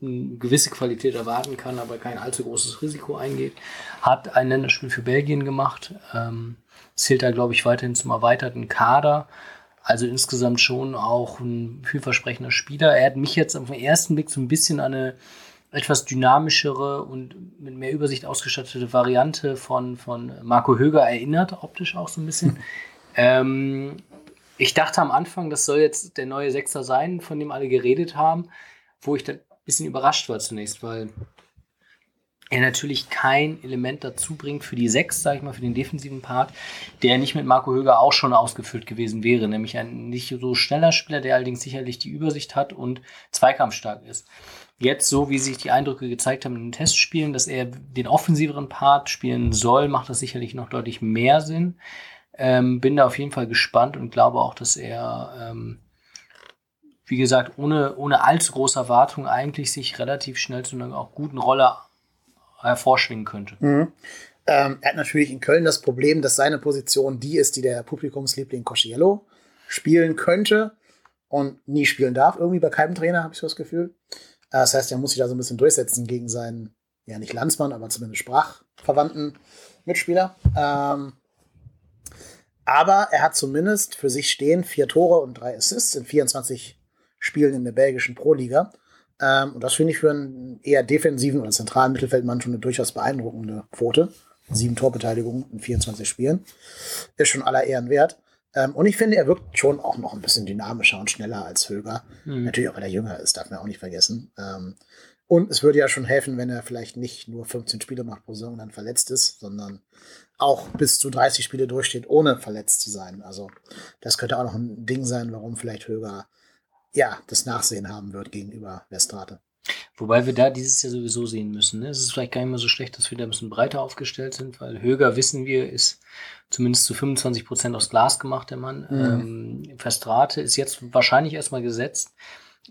eine gewisse Qualität erwarten kann, aber kein allzu großes Risiko eingeht. Hat ein Länderspiel für Belgien gemacht, ähm, zählt da, glaube ich, weiterhin zum erweiterten Kader. Also insgesamt schon auch ein vielversprechender Spieler. Er hat mich jetzt auf den ersten Blick so ein bisschen an eine etwas dynamischere und mit mehr Übersicht ausgestattete Variante von, von Marco Höger erinnert, optisch auch so ein bisschen. <laughs> ähm, ich dachte am Anfang, das soll jetzt der neue Sechser sein, von dem alle geredet haben, wo ich dann bisschen überrascht war zunächst, weil er natürlich kein Element dazu bringt für die Sechs, sage ich mal, für den defensiven Part, der nicht mit Marco Höger auch schon ausgefüllt gewesen wäre, nämlich ein nicht so schneller Spieler, der allerdings sicherlich die Übersicht hat und zweikampfstark ist jetzt so, wie sich die Eindrücke gezeigt haben in den Testspielen, dass er den offensiveren Part spielen soll, macht das sicherlich noch deutlich mehr Sinn. Ähm, bin da auf jeden Fall gespannt und glaube auch, dass er, ähm, wie gesagt, ohne, ohne allzu große Erwartung eigentlich sich relativ schnell zu einer auch guten Rolle hervorschwingen könnte. Mhm. Ähm, er hat natürlich in Köln das Problem, dass seine Position die ist, die der Publikumsliebling Cosciello spielen könnte und nie spielen darf. Irgendwie bei keinem Trainer habe ich so das Gefühl. Äh, das heißt, er muss sich da so ein bisschen durchsetzen gegen seinen, ja nicht Landsmann, aber zumindest sprachverwandten Mitspieler. Ähm, aber er hat zumindest für sich stehen vier Tore und drei Assists in 24 Spielen in der belgischen Pro-Liga. Ähm, und das finde ich für einen eher defensiven oder zentralen Mittelfeldmann schon eine durchaus beeindruckende Quote. Sieben Torbeteiligungen in 24 Spielen. Ist schon aller Ehren wert. Ähm, und ich finde, er wirkt schon auch noch ein bisschen dynamischer und schneller als Höger. Mhm. Natürlich auch, weil er jünger ist, darf man auch nicht vergessen. Ähm, und es würde ja schon helfen, wenn er vielleicht nicht nur 15 Spiele macht pro Saison und dann verletzt ist, sondern auch bis zu 30 Spiele durchsteht, ohne verletzt zu sein. Also das könnte auch noch ein Ding sein, warum vielleicht Höger ja das Nachsehen haben wird gegenüber Westrate. Wobei wir da dieses Jahr sowieso sehen müssen. Ne? Es ist vielleicht gar nicht mehr so schlecht, dass wir da ein bisschen breiter aufgestellt sind, weil Höger, wissen wir, ist zumindest zu 25 Prozent aus Glas gemacht, der Mann. Mhm. Ähm, Verstrate ist jetzt wahrscheinlich erstmal gesetzt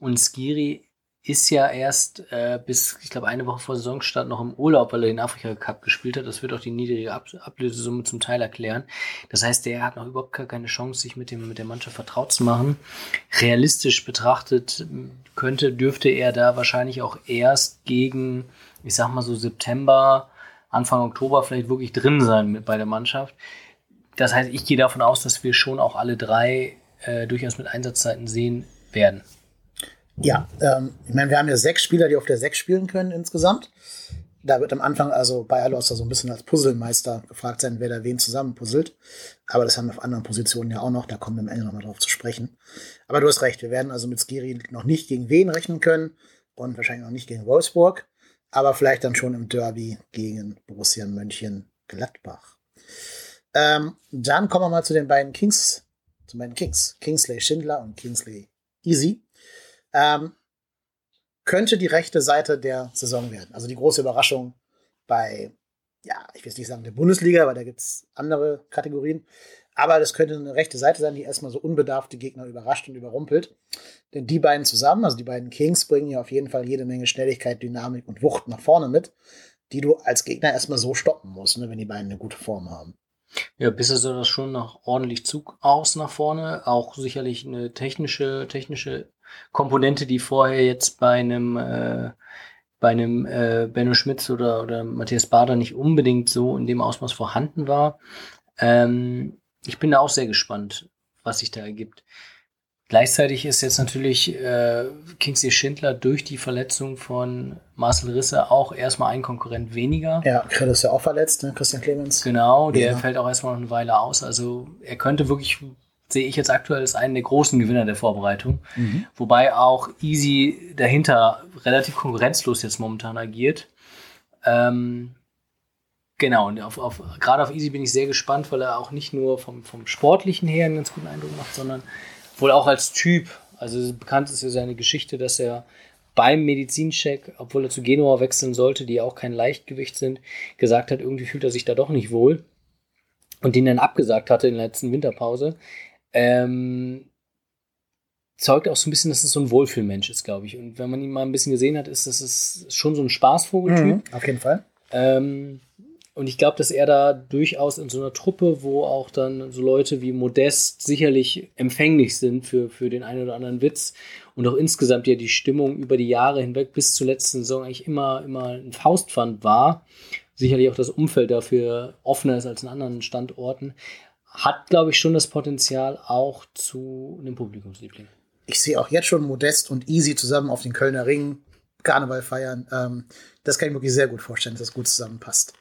und Skiri ist ja erst äh, bis, ich glaube, eine Woche vor Saisonstart noch im Urlaub, weil er den Afrika Cup gespielt hat. Das wird auch die niedrige Ab Ablösesumme zum Teil erklären. Das heißt, der hat noch überhaupt gar keine Chance, sich mit, dem, mit der Mannschaft vertraut zu machen. Realistisch betrachtet könnte, dürfte er da wahrscheinlich auch erst gegen, ich sag mal so September, Anfang Oktober vielleicht wirklich drin sein mit bei der Mannschaft. Das heißt, ich gehe davon aus, dass wir schon auch alle drei äh, durchaus mit Einsatzzeiten sehen werden. Ja, ähm, ich meine, wir haben ja sechs Spieler, die auf der sechs spielen können insgesamt. Da wird am Anfang also bei Alosta so ein bisschen als Puzzlemeister gefragt sein, wer da wen zusammenpuzzelt. Aber das haben wir auf anderen Positionen ja auch noch, da kommen wir am Ende nochmal drauf zu sprechen. Aber du hast recht, wir werden also mit Skiri noch nicht gegen wen rechnen können und wahrscheinlich noch nicht gegen Wolfsburg, aber vielleicht dann schon im Derby gegen Borussia Mönchengladbach. Ähm, dann kommen wir mal zu den beiden Kings, zu meinen Kings, Kingsley Schindler und Kingsley Easy ähm, könnte die rechte Seite der Saison werden. Also die große Überraschung bei, ja, ich will nicht sagen der Bundesliga, weil da gibt es andere Kategorien. Aber das könnte eine rechte Seite sein, die erstmal so unbedarfte Gegner überrascht und überrumpelt. Denn die beiden zusammen, also die beiden Kings, bringen ja auf jeden Fall jede Menge Schnelligkeit, Dynamik und Wucht nach vorne mit, die du als Gegner erstmal so stoppen musst, ne, wenn die beiden eine gute Form haben. Ja, bisher sah das schon noch ordentlich Zug aus nach vorne. Auch sicherlich eine technische, technische Komponente, die vorher jetzt bei einem äh, bei einem äh, Benno Schmitz oder, oder Matthias Bader nicht unbedingt so in dem Ausmaß vorhanden war. Ähm, ich bin da auch sehr gespannt, was sich da ergibt. Gleichzeitig ist jetzt natürlich äh, Kingsley Schindler durch die Verletzung von Marcel Risse auch erstmal ein Konkurrent weniger. Ja, Grill ist ja auch verletzt, ne? Christian Clemens. Genau, der ja. fällt auch erstmal noch eine Weile aus. Also er könnte wirklich, sehe ich jetzt aktuell als einen der großen Gewinner der Vorbereitung. Mhm. Wobei auch Easy dahinter relativ konkurrenzlos jetzt momentan agiert. Ähm, Genau, und auf, auf, gerade auf Easy bin ich sehr gespannt, weil er auch nicht nur vom, vom Sportlichen her einen ganz guten Eindruck macht, sondern wohl auch als Typ. Also bekannt ist ja seine Geschichte, dass er beim Medizincheck, obwohl er zu Genua wechseln sollte, die ja auch kein Leichtgewicht sind, gesagt hat, irgendwie fühlt er sich da doch nicht wohl. Und den dann abgesagt hatte in der letzten Winterpause. Ähm, zeugt auch so ein bisschen, dass es so ein Wohlfühlmensch ist, glaube ich. Und wenn man ihn mal ein bisschen gesehen hat, ist das schon so ein Spaßvogeltyp. Mhm, auf jeden Fall. Ähm, und ich glaube, dass er da durchaus in so einer Truppe, wo auch dann so Leute wie Modest sicherlich empfänglich sind für, für den einen oder anderen Witz und auch insgesamt ja die Stimmung über die Jahre hinweg bis zur letzten Saison eigentlich immer, immer ein Faustpfand war. Sicherlich auch das Umfeld dafür offener ist als in anderen Standorten. Hat, glaube ich, schon das Potenzial auch zu einem Publikumsliebling. Ich sehe auch jetzt schon Modest und Easy zusammen auf den Kölner Ring Karneval feiern. Ähm, das kann ich mir wirklich sehr gut vorstellen, dass das gut zusammenpasst.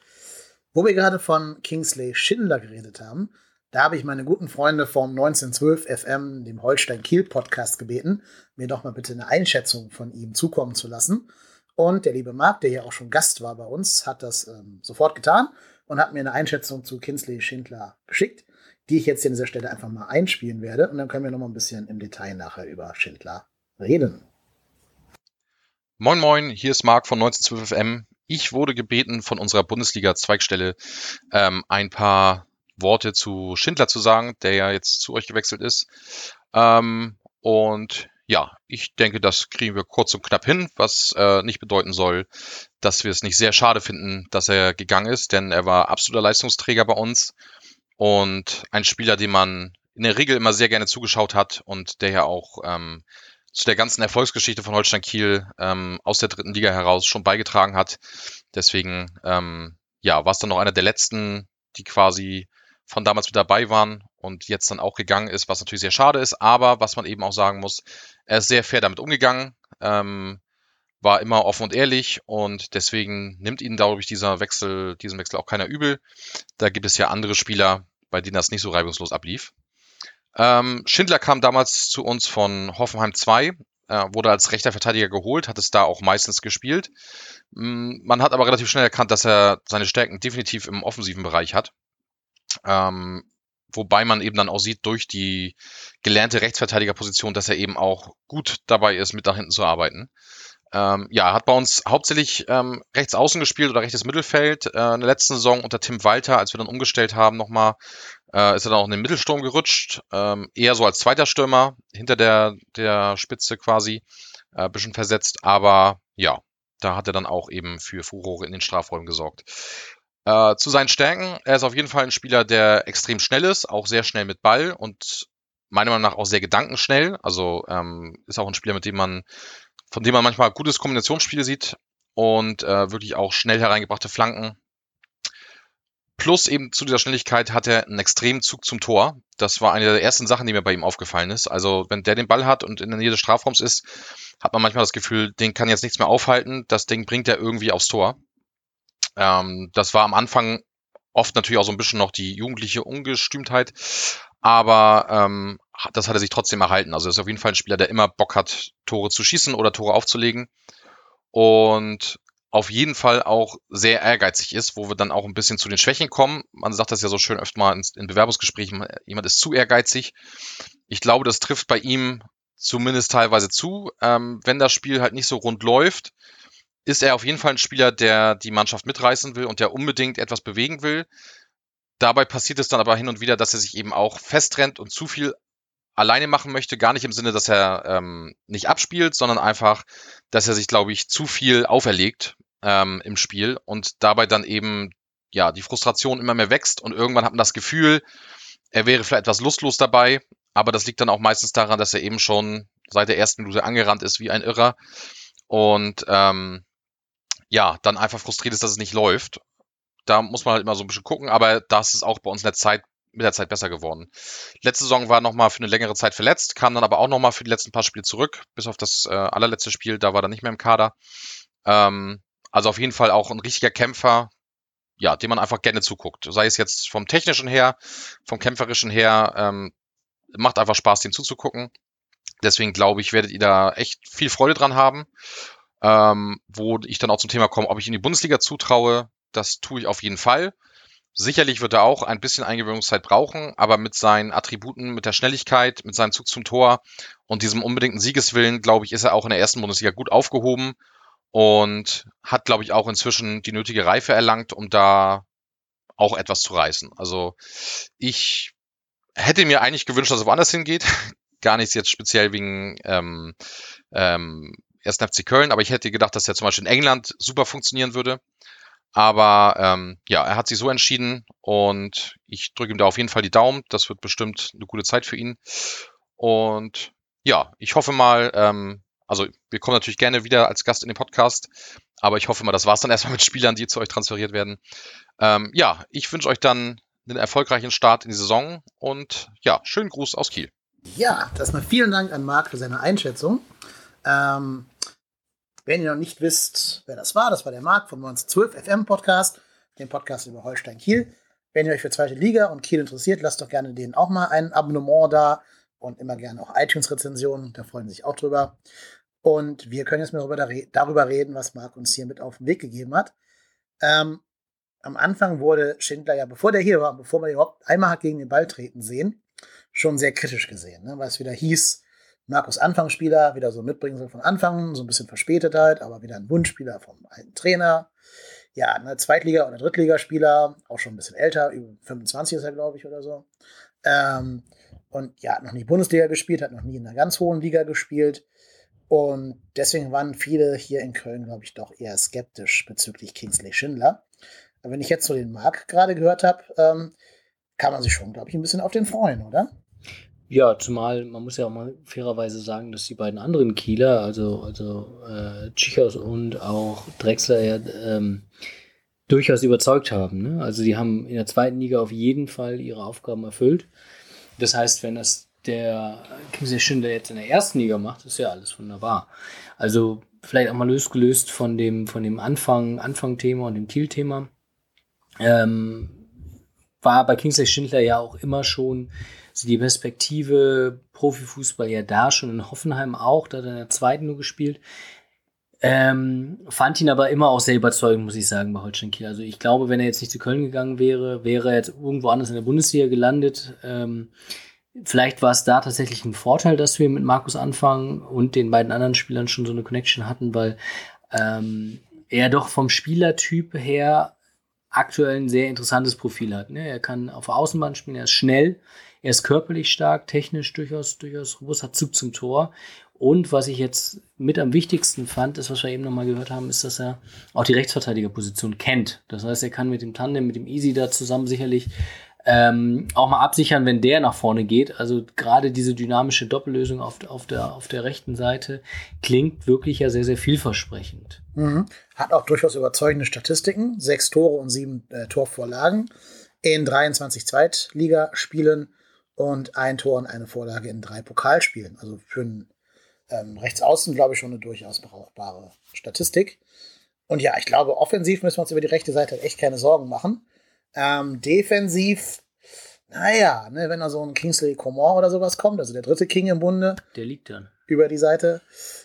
Wo wir gerade von Kingsley Schindler geredet haben, da habe ich meine guten Freunde vom 1912 FM, dem Holstein Kiel Podcast, gebeten, mir doch mal bitte eine Einschätzung von ihm zukommen zu lassen. Und der liebe Marc, der ja auch schon Gast war bei uns, hat das ähm, sofort getan und hat mir eine Einschätzung zu Kingsley Schindler geschickt, die ich jetzt hier an dieser Stelle einfach mal einspielen werde. Und dann können wir noch mal ein bisschen im Detail nachher über Schindler reden. Moin Moin, hier ist Marc von 1912 FM. Ich wurde gebeten, von unserer Bundesliga-Zweigstelle ähm, ein paar Worte zu Schindler zu sagen, der ja jetzt zu euch gewechselt ist. Ähm, und ja, ich denke, das kriegen wir kurz und knapp hin, was äh, nicht bedeuten soll, dass wir es nicht sehr schade finden, dass er gegangen ist, denn er war absoluter Leistungsträger bei uns und ein Spieler, dem man in der Regel immer sehr gerne zugeschaut hat und der ja auch ähm, zu der ganzen Erfolgsgeschichte von Holstein Kiel ähm, aus der dritten Liga heraus schon beigetragen hat. Deswegen, ähm, ja, war es dann noch einer der letzten, die quasi von damals mit dabei waren und jetzt dann auch gegangen ist, was natürlich sehr schade ist, aber was man eben auch sagen muss, er ist sehr fair damit umgegangen, ähm, war immer offen und ehrlich und deswegen nimmt ihn, glaube ich, dieser Wechsel, diesen Wechsel auch keiner übel. Da gibt es ja andere Spieler, bei denen das nicht so reibungslos ablief. Ähm, Schindler kam damals zu uns von Hoffenheim 2, äh, wurde als rechter Verteidiger geholt, hat es da auch meistens gespielt. Mm, man hat aber relativ schnell erkannt, dass er seine Stärken definitiv im offensiven Bereich hat. Ähm, wobei man eben dann auch sieht durch die gelernte Rechtsverteidigerposition, dass er eben auch gut dabei ist, mit nach hinten zu arbeiten. Ähm, ja, hat bei uns hauptsächlich ähm, rechts außen gespielt oder rechtes Mittelfeld. Äh, in der letzten Saison unter Tim Walter, als wir dann umgestellt haben, nochmal, äh, ist er dann auch in den Mittelsturm gerutscht. Ähm, eher so als zweiter Stürmer, hinter der, der Spitze quasi, äh, bisschen versetzt. Aber ja, da hat er dann auch eben für Furore in den Strafräumen gesorgt. Äh, zu seinen Stärken, er ist auf jeden Fall ein Spieler, der extrem schnell ist, auch sehr schnell mit Ball und meiner Meinung nach auch sehr gedankenschnell. Also ähm, ist auch ein Spieler, mit dem man von dem man manchmal gutes Kombinationsspiel sieht und äh, wirklich auch schnell hereingebrachte Flanken. Plus eben zu dieser Schnelligkeit hat er einen extremen Zug zum Tor. Das war eine der ersten Sachen, die mir bei ihm aufgefallen ist. Also wenn der den Ball hat und in der Nähe des Strafraums ist, hat man manchmal das Gefühl, den kann jetzt nichts mehr aufhalten. Das Ding bringt er irgendwie aufs Tor. Ähm, das war am Anfang oft natürlich auch so ein bisschen noch die jugendliche Ungestümtheit. Aber ähm, das hat er sich trotzdem erhalten. Also er ist auf jeden Fall ein Spieler, der immer Bock hat, Tore zu schießen oder Tore aufzulegen. Und auf jeden Fall auch sehr ehrgeizig ist, wo wir dann auch ein bisschen zu den Schwächen kommen. Man sagt das ja so schön öfter mal in, Bewerbungsgesprächen, jemand ist zu ehrgeizig. Ich glaube, das trifft bei ihm zumindest teilweise zu. Ähm, wenn das Spiel halt nicht so rund läuft, ist er auf jeden Fall ein Spieler, der die Mannschaft mitreißen will und der unbedingt etwas bewegen will. Dabei passiert es dann aber hin und wieder, dass er sich eben auch festtrennt und zu viel alleine machen möchte. Gar nicht im Sinne, dass er ähm, nicht abspielt, sondern einfach, dass er sich, glaube ich, zu viel auferlegt ähm, im Spiel und dabei dann eben ja die Frustration immer mehr wächst und irgendwann hat man das Gefühl, er wäre vielleicht etwas lustlos dabei, aber das liegt dann auch meistens daran, dass er eben schon seit der ersten Minute angerannt ist wie ein Irrer und ähm, ja, dann einfach frustriert ist, dass es nicht läuft. Da muss man halt immer so ein bisschen gucken, aber das ist auch bei uns in der Zeit mit der Zeit besser geworden. Letzte Saison war nochmal für eine längere Zeit verletzt, kam dann aber auch nochmal für die letzten paar Spiele zurück, bis auf das äh, allerletzte Spiel, da war er nicht mehr im Kader. Ähm, also auf jeden Fall auch ein richtiger Kämpfer, ja, dem man einfach gerne zuguckt. Sei es jetzt vom technischen her, vom kämpferischen her, ähm, macht einfach Spaß, dem zuzugucken. Deswegen glaube ich, werdet ihr da echt viel Freude dran haben. Ähm, wo ich dann auch zum Thema komme, ob ich in die Bundesliga zutraue, das tue ich auf jeden Fall. Sicherlich wird er auch ein bisschen Eingewöhnungszeit brauchen, aber mit seinen Attributen, mit der Schnelligkeit, mit seinem Zug zum Tor und diesem unbedingten Siegeswillen, glaube ich, ist er auch in der ersten Bundesliga gut aufgehoben und hat, glaube ich, auch inzwischen die nötige Reife erlangt, um da auch etwas zu reißen. Also ich hätte mir eigentlich gewünscht, dass er woanders hingeht. <laughs> Gar nichts jetzt speziell wegen ähm, ähm, 1. FC Köln, aber ich hätte gedacht, dass er zum Beispiel in England super funktionieren würde. Aber ähm, ja, er hat sich so entschieden und ich drücke ihm da auf jeden Fall die Daumen. Das wird bestimmt eine gute Zeit für ihn. Und ja, ich hoffe mal, ähm, also wir kommen natürlich gerne wieder als Gast in den Podcast, aber ich hoffe mal, das war's dann <laughs> erstmal mit Spielern, die zu euch transferiert werden. Ähm, ja, ich wünsche euch dann einen erfolgreichen Start in die Saison und ja, schönen Gruß aus Kiel. Ja, erstmal vielen Dank an Marc für seine Einschätzung. Ähm, wenn ihr noch nicht wisst, wer das war, das war der Marc vom 1912 FM Podcast, dem Podcast über Holstein Kiel. Wenn ihr euch für zweite Liga und Kiel interessiert, lasst doch gerne denen auch mal ein Abonnement da und immer gerne auch iTunes-Rezensionen, da freuen sie sich auch drüber. Und wir können jetzt mal darüber, reden, was Marc uns hier mit auf den Weg gegeben hat. Ähm, am Anfang wurde Schindler ja, bevor der hier war, bevor man überhaupt einmal hat gegen den Ball treten sehen, schon sehr kritisch gesehen, ne? weil es wieder hieß, Markus Anfangsspieler, wieder so mitbringen soll von Anfang, so ein bisschen verspätet halt, aber wieder ein Wunschspieler vom alten Trainer. Ja, ein Zweitliga- oder Drittligaspieler, auch schon ein bisschen älter, über 25 ist er, glaube ich, oder so. Ähm, und ja, hat noch nie Bundesliga gespielt, hat noch nie in einer ganz hohen Liga gespielt. Und deswegen waren viele hier in Köln, glaube ich, doch eher skeptisch bezüglich Kingsley Schindler. Aber wenn ich jetzt so den Marc gerade gehört habe, ähm, kann man sich schon, glaube ich, ein bisschen auf den freuen, oder? Ja, zumal man muss ja auch mal fairerweise sagen, dass die beiden anderen Kieler, also, also äh, Tschichos und auch Drexler, ja ähm, durchaus überzeugt haben. Ne? Also die haben in der zweiten Liga auf jeden Fall ihre Aufgaben erfüllt. Das heißt, wenn das der Kingsley Schindler jetzt in der ersten Liga macht, ist ja alles wunderbar. Also vielleicht auch mal losgelöst von dem, von dem Anfang, Anfang-Thema und dem Kiel-Thema. Ähm, war bei Kingsley Schindler ja auch immer schon so die Perspektive Profifußball ja da, schon in Hoffenheim auch, da hat er in der zweiten nur gespielt. Ähm, fand ihn aber immer auch sehr überzeugend, muss ich sagen, bei Holstein Kiel. Also ich glaube, wenn er jetzt nicht zu Köln gegangen wäre, wäre er jetzt irgendwo anders in der Bundesliga gelandet. Ähm, vielleicht war es da tatsächlich ein Vorteil, dass wir mit Markus anfangen und den beiden anderen Spielern schon so eine Connection hatten, weil ähm, er doch vom Spielertyp her aktuell ein sehr interessantes Profil hat. Ne? Er kann auf der Außenbahn spielen, er ist schnell, er ist körperlich stark, technisch durchaus, durchaus robust, hat Zug zum Tor. Und was ich jetzt mit am wichtigsten fand, ist, was wir eben nochmal gehört haben, ist, dass er auch die Rechtsverteidigerposition kennt. Das heißt, er kann mit dem Tandem, mit dem Easy da zusammen sicherlich ähm, auch mal absichern, wenn der nach vorne geht. Also gerade diese dynamische Doppellösung auf, auf, der, auf der rechten Seite klingt wirklich ja sehr, sehr vielversprechend. Mhm. Hat auch durchaus überzeugende Statistiken. Sechs Tore und sieben äh, Torvorlagen in 23 Zweitligaspielen und ein Tor und eine Vorlage in drei Pokalspielen. Also für einen ähm, Rechtsaußen, glaube ich, schon eine durchaus brauchbare Statistik. Und ja, ich glaube, offensiv müssen wir uns über die rechte Seite echt keine Sorgen machen. Ähm, defensiv, naja, ne, wenn da so ein Kingsley Coman oder sowas kommt, also der dritte King im Bunde. Der liegt dann. Über die Seite.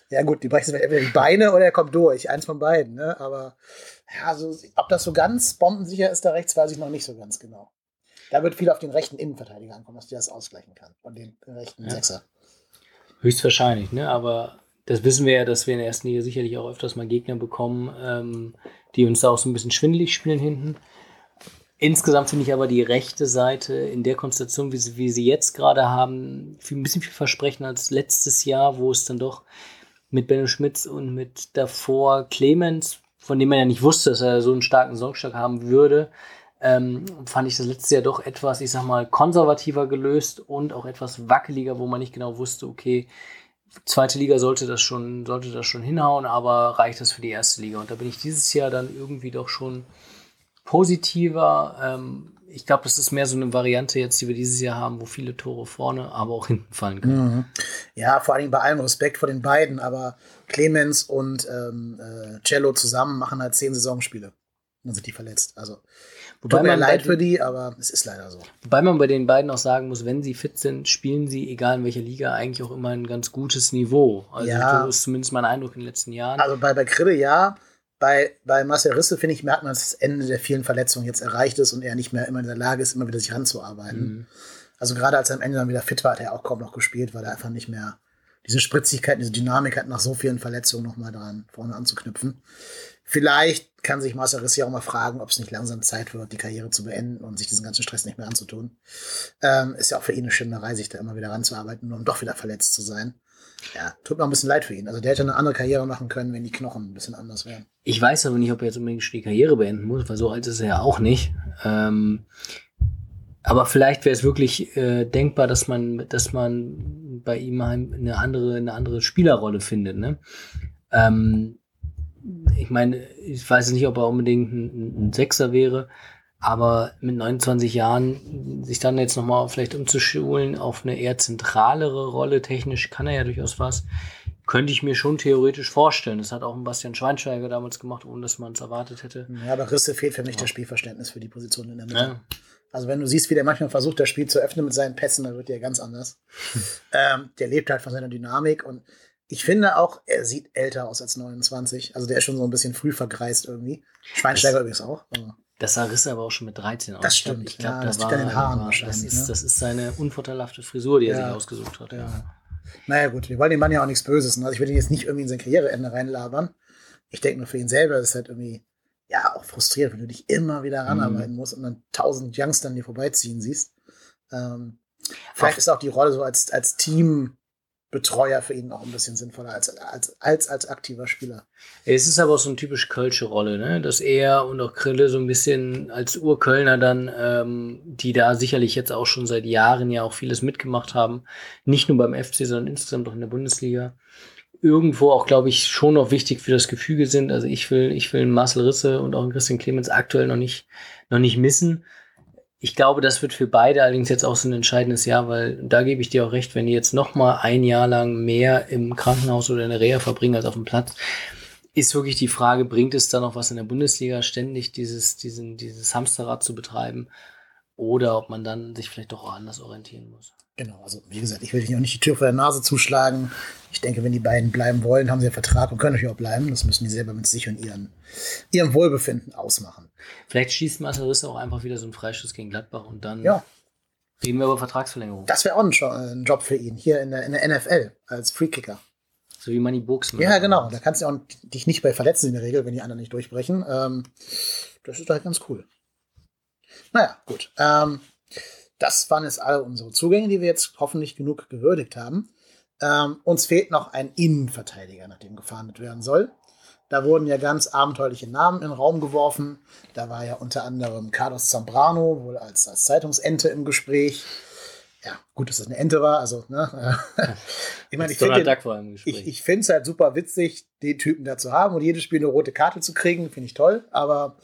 Ja, gut, die brechen entweder die Beine oder er kommt durch. Eins von beiden, ne? Aber ja, so, ob das so ganz bombensicher ist da rechts, weiß ich noch nicht so ganz genau. Da wird viel auf den rechten Innenverteidiger ankommen, dass der das ausgleichen kann. Und den rechten ja. Sechser. Höchstwahrscheinlich, ne? Aber das wissen wir ja, dass wir in der ersten Liga sicherlich auch öfters mal Gegner bekommen, ähm, die uns da auch so ein bisschen schwindelig spielen hinten. Insgesamt finde ich aber die rechte Seite in der Konstellation, wie sie, wie sie jetzt gerade haben, ein bisschen viel versprechen als letztes Jahr, wo es dann doch mit Benno Schmitz und mit davor Clemens, von dem man ja nicht wusste, dass er so einen starken Songstag haben würde, ähm, fand ich das letzte Jahr doch etwas, ich sag mal, konservativer gelöst und auch etwas wackeliger, wo man nicht genau wusste, okay, zweite Liga sollte das schon, sollte das schon hinhauen, aber reicht das für die erste Liga? Und da bin ich dieses Jahr dann irgendwie doch schon positiver. Ähm, ich glaube, das ist mehr so eine Variante jetzt, die wir dieses Jahr haben, wo viele Tore vorne, aber auch hinten fallen können. Mhm. Ja, vor allem bei allem Respekt vor den beiden, aber Clemens und ähm, äh, Cello zusammen machen halt zehn Saisonspiele. Dann sind die verletzt. Also Wobei tut mir leid für die, aber es ist leider so. Wobei man bei den beiden auch sagen muss, wenn sie fit sind, spielen sie, egal in welcher Liga, eigentlich auch immer ein ganz gutes Niveau. Also Ja. so ist zumindest mein Eindruck in den letzten Jahren. Also bei, bei Krille ja. Bei, bei Marcel Risse, finde ich, merkt man, dass das Ende der vielen Verletzungen jetzt erreicht ist und er nicht mehr immer in der Lage ist, immer wieder sich ranzuarbeiten. Mhm. Also gerade als er am Ende dann wieder fit war, hat er auch kaum noch gespielt, weil er einfach nicht mehr diese Spritzigkeit, diese Dynamik hat, nach so vielen Verletzungen nochmal dran vorne anzuknüpfen. Vielleicht kann sich Marcel Risse ja auch mal fragen, ob es nicht langsam Zeit wird, die Karriere zu beenden und sich diesen ganzen Stress nicht mehr anzutun. Ähm, ist ja auch für ihn eine Schinderei, sich da immer wieder ranzuarbeiten, nur um doch wieder verletzt zu sein. Ja, tut mir ein bisschen leid für ihn. Also der hätte eine andere Karriere machen können, wenn die Knochen ein bisschen anders wären. Ich weiß aber nicht, ob er jetzt unbedingt die Karriere beenden muss, weil so alt ist er ja auch nicht. Ähm, aber vielleicht wäre es wirklich äh, denkbar, dass man, dass man bei ihm ein- eine andere, eine andere Spielerrolle findet. Ne? Ähm, ich meine, ich weiß nicht, ob er unbedingt ein, ein Sechser wäre, aber mit 29 Jahren sich dann jetzt nochmal vielleicht umzuschulen auf eine eher zentralere Rolle, technisch kann er ja durchaus was, könnte ich mir schon theoretisch vorstellen. Das hat auch ein Bastian Schweinsteiger damals gemacht, ohne dass man es erwartet hätte. Ja, aber Risse fehlt für mich das Spielverständnis für die Position in der Mitte. Ja. Also wenn du siehst, wie der manchmal versucht, das Spiel zu öffnen mit seinen Pässen, dann wird der ganz anders. <laughs> ähm, der lebt halt von seiner Dynamik und ich finde auch, er sieht älter aus als 29. Also der ist schon so ein bisschen früh vergreist irgendwie. Schweinsteiger übrigens auch. Also, Das sah Risse aber auch schon mit 13 aus. Das stimmt, Ich glaube, ja, da das liegt war, an den Haaren war das, wahrscheinlich, ist, ne? das ist seine unvorteilhafte Frisur, die er Ja. sich ausgesucht hat. Ja. Naja gut, wir wollen dem Mann ja auch nichts Böses. Ne? Also ich will ihn jetzt nicht irgendwie in sein Karriereende reinlabern. Ich denke nur für ihn selber ist es halt irgendwie, ja, auch frustrierend, wenn du dich immer wieder ranarbeiten Mhm. musst und dann tausend Youngster an dir vorbeiziehen siehst. Ähm, vielleicht ist auch die Rolle so als, als Teambetreuer für ihn auch ein bisschen sinnvoller als als, als, als aktiver Spieler. Es ist aber auch so eine typisch Kölsche Rolle, ne? dass er und auch Krille so ein bisschen als Urkölner dann, ähm, die da sicherlich jetzt auch schon seit Jahren ja auch vieles mitgemacht haben, nicht nur beim FC, sondern insgesamt auch in der Bundesliga, irgendwo auch, glaube ich, schon noch wichtig für das Gefüge sind. Also ich will, ich will Marcel Risse und auch Christian Clemens aktuell noch nicht, noch nicht missen. Ich glaube, das wird für beide allerdings jetzt auch so ein entscheidendes Jahr, weil da gebe ich dir auch recht, wenn die jetzt noch mal ein Jahr lang mehr im Krankenhaus oder in der Reha verbringen als auf dem Platz, ist wirklich die Frage, bringt es da noch was in der Bundesliga, ständig dieses, diesen, dieses Hamsterrad zu betreiben oder ob man dann sich vielleicht doch auch anders orientieren muss. Genau, also wie gesagt, ich will dich auch nicht die Tür vor der Nase zuschlagen. Ich denke, wenn die beiden bleiben wollen, haben sie einen Vertrag und können natürlich auch bleiben. Das müssen die selber mit sich und ihren, ihrem Wohlbefinden ausmachen. Vielleicht schießt Marcel auch einfach wieder so einen Freischuss gegen Gladbach und dann Ja, reden wir über Vertragsverlängerung. das wäre auch ein, Jo- ein Job für ihn hier in der, in der NFL als Freekicker. So wie Manny Buchsmann. Ja, genau. Da kannst du auch dich nicht bei verletzen in der Regel, wenn die anderen nicht durchbrechen. Ähm, das ist halt ganz cool. Naja, gut. Ähm, das waren jetzt alle unsere Zugänge, die wir jetzt hoffentlich genug gewürdigt haben. Ähm, uns fehlt noch ein Innenverteidiger, nach dem gefahndet werden soll. Da wurden ja ganz abenteuerliche Namen in den Raum geworfen. Da war ja unter anderem Carlos Zambrano, wohl als, als Zeitungsente im Gespräch. Ja, gut, dass das eine Ente war. Also, ne? <laughs> ich meine, ich finde ich, ich finde es halt super witzig, den Typen da zu haben und jedes Spiel eine rote Karte zu kriegen, finde ich toll. Aber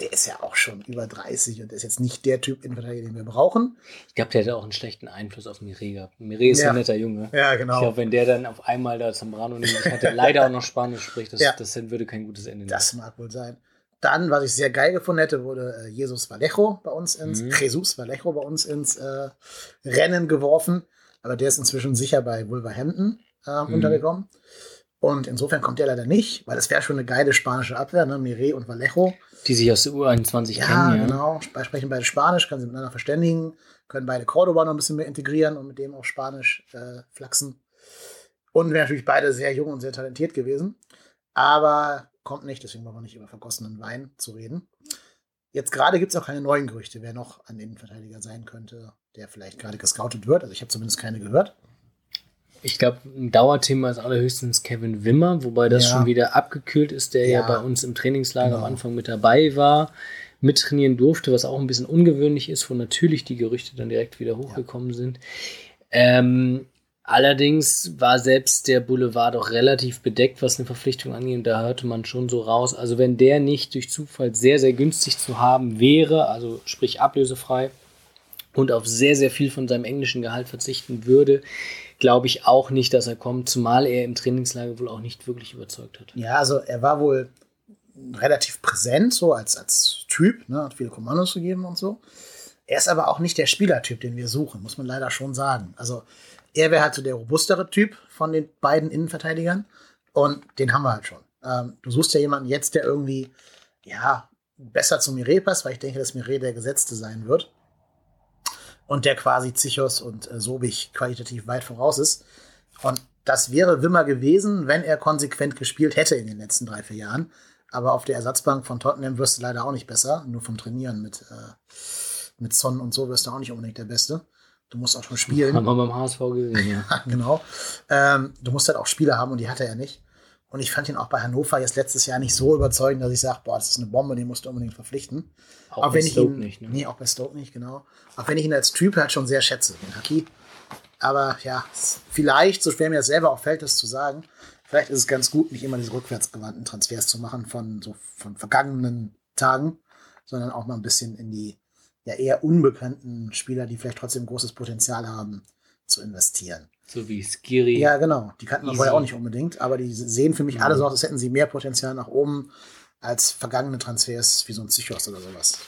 der ist ja auch schon über 30 und ist jetzt nicht der Typ Innenverteidiger, den wir brauchen. Ich glaube, der hatte auch einen schlechten Einfluss auf Mire gehabt. Mire ist ja. Ein netter Junge. Ja, Ich genau. glaube, wenn der dann auf einmal da Zambrano nämlich hatte, leider auch noch Spanisch spricht, das, Ja. das würde kein gutes Ende nehmen. Das mag wohl sein. Dann, was ich sehr geil gefunden hätte, wurde äh, Jesus Vallejo bei uns ins, Mhm. Jesus Vallejo bei uns ins äh, Rennen geworfen. Aber der ist inzwischen sicher bei Wolverhampton äh, Mhm. untergekommen. Und insofern kommt der leider nicht, weil das wäre schon eine geile spanische Abwehr, ne? Mire und Vallejo. Die sich aus der U21 Ja, kennen, ja. genau. Sp- Sprechen beide Spanisch, können sie miteinander verständigen, können beide Cordoba noch ein bisschen mehr integrieren und mit dem auch Spanisch äh, flachsen. Und wären natürlich beide sehr jung und sehr talentiert gewesen. Aber kommt nicht, deswegen wollen wir nicht über vergossenen Wein zu reden. Jetzt gerade gibt es auch keine neuen Gerüchte, wer noch ein Innenverteidiger sein könnte, der vielleicht gerade gescoutet wird. Also ich habe zumindest keine gehört. Ich glaube, ein Dauerthema ist allerhöchstens Kevin Wimmer, wobei das Ja. schon wieder abgekühlt ist, der ja, Ja. bei uns im Trainingslager Genau. am Anfang mit dabei war, mittrainieren durfte, was auch ein bisschen ungewöhnlich ist, wo natürlich die Gerüchte dann direkt wieder hochgekommen sind. Ähm, Allerdings war selbst der Boulevard doch relativ bedeckt, was eine Verpflichtung angeht. Da hörte man schon so raus. Also wenn der nicht durch Zufall sehr, sehr günstig zu haben wäre, also sprich ablösefrei und auf sehr, sehr viel von seinem englischen Gehalt verzichten würde, glaube ich auch nicht, dass er kommt, zumal er im Trainingslager wohl auch nicht wirklich überzeugt hat. Ja, also er war wohl relativ präsent, so als, als Typ, ne, hat viele Kommandos gegeben und so. Er ist aber auch nicht der Spielertyp, den wir suchen, muss man leider schon sagen. Also er wäre halt so der robustere Typ von den beiden Innenverteidigern und den haben wir halt schon. Ähm, du suchst ja jemanden jetzt, der irgendwie, ja, besser zu Mire passt, weil ich denke, dass Mire der Gesetzte sein wird. Und der quasi Zichos und äh, Sobich qualitativ weit voraus ist. Und das wäre Wimmer gewesen, wenn er konsequent gespielt hätte in den letzten drei, vier Jahren. Aber auf der Ersatzbank von Tottenham wirst du leider auch nicht besser. Nur vom Trainieren mit, äh, mit Son und so wirst du auch nicht unbedingt der Beste. Du musst auch schon spielen. Haben wir beim HSV gesehen, ja. <laughs> genau. Ähm, du musst halt auch Spieler haben und die hat er ja nicht. Und ich fand ihn auch bei Hannover jetzt letztes Jahr nicht so überzeugend, dass ich sage, boah, das ist eine Bombe, den musst du unbedingt verpflichten. Auch, auch wenn ich ihn, nicht. Ne? Nee, auch bei Stoke nicht, genau. Auch wenn ich ihn als Typ halt schon sehr schätze, den Haki. Aber ja, vielleicht, so schwer mir das selber auch fällt, das zu sagen, vielleicht ist es ganz gut, nicht immer diese rückwärtsgewandten Transfers zu machen von so von vergangenen Tagen, sondern auch mal ein bisschen in die ja eher unbekannten Spieler, die vielleicht trotzdem großes Potenzial haben, zu investieren. So wie Skiri. Ja, genau. Die kannten wir vorher auch nicht unbedingt, aber die sehen für mich alle so aus, als hätten sie mehr Potenzial nach oben als vergangene Transfers wie so ein Psychos oder sowas.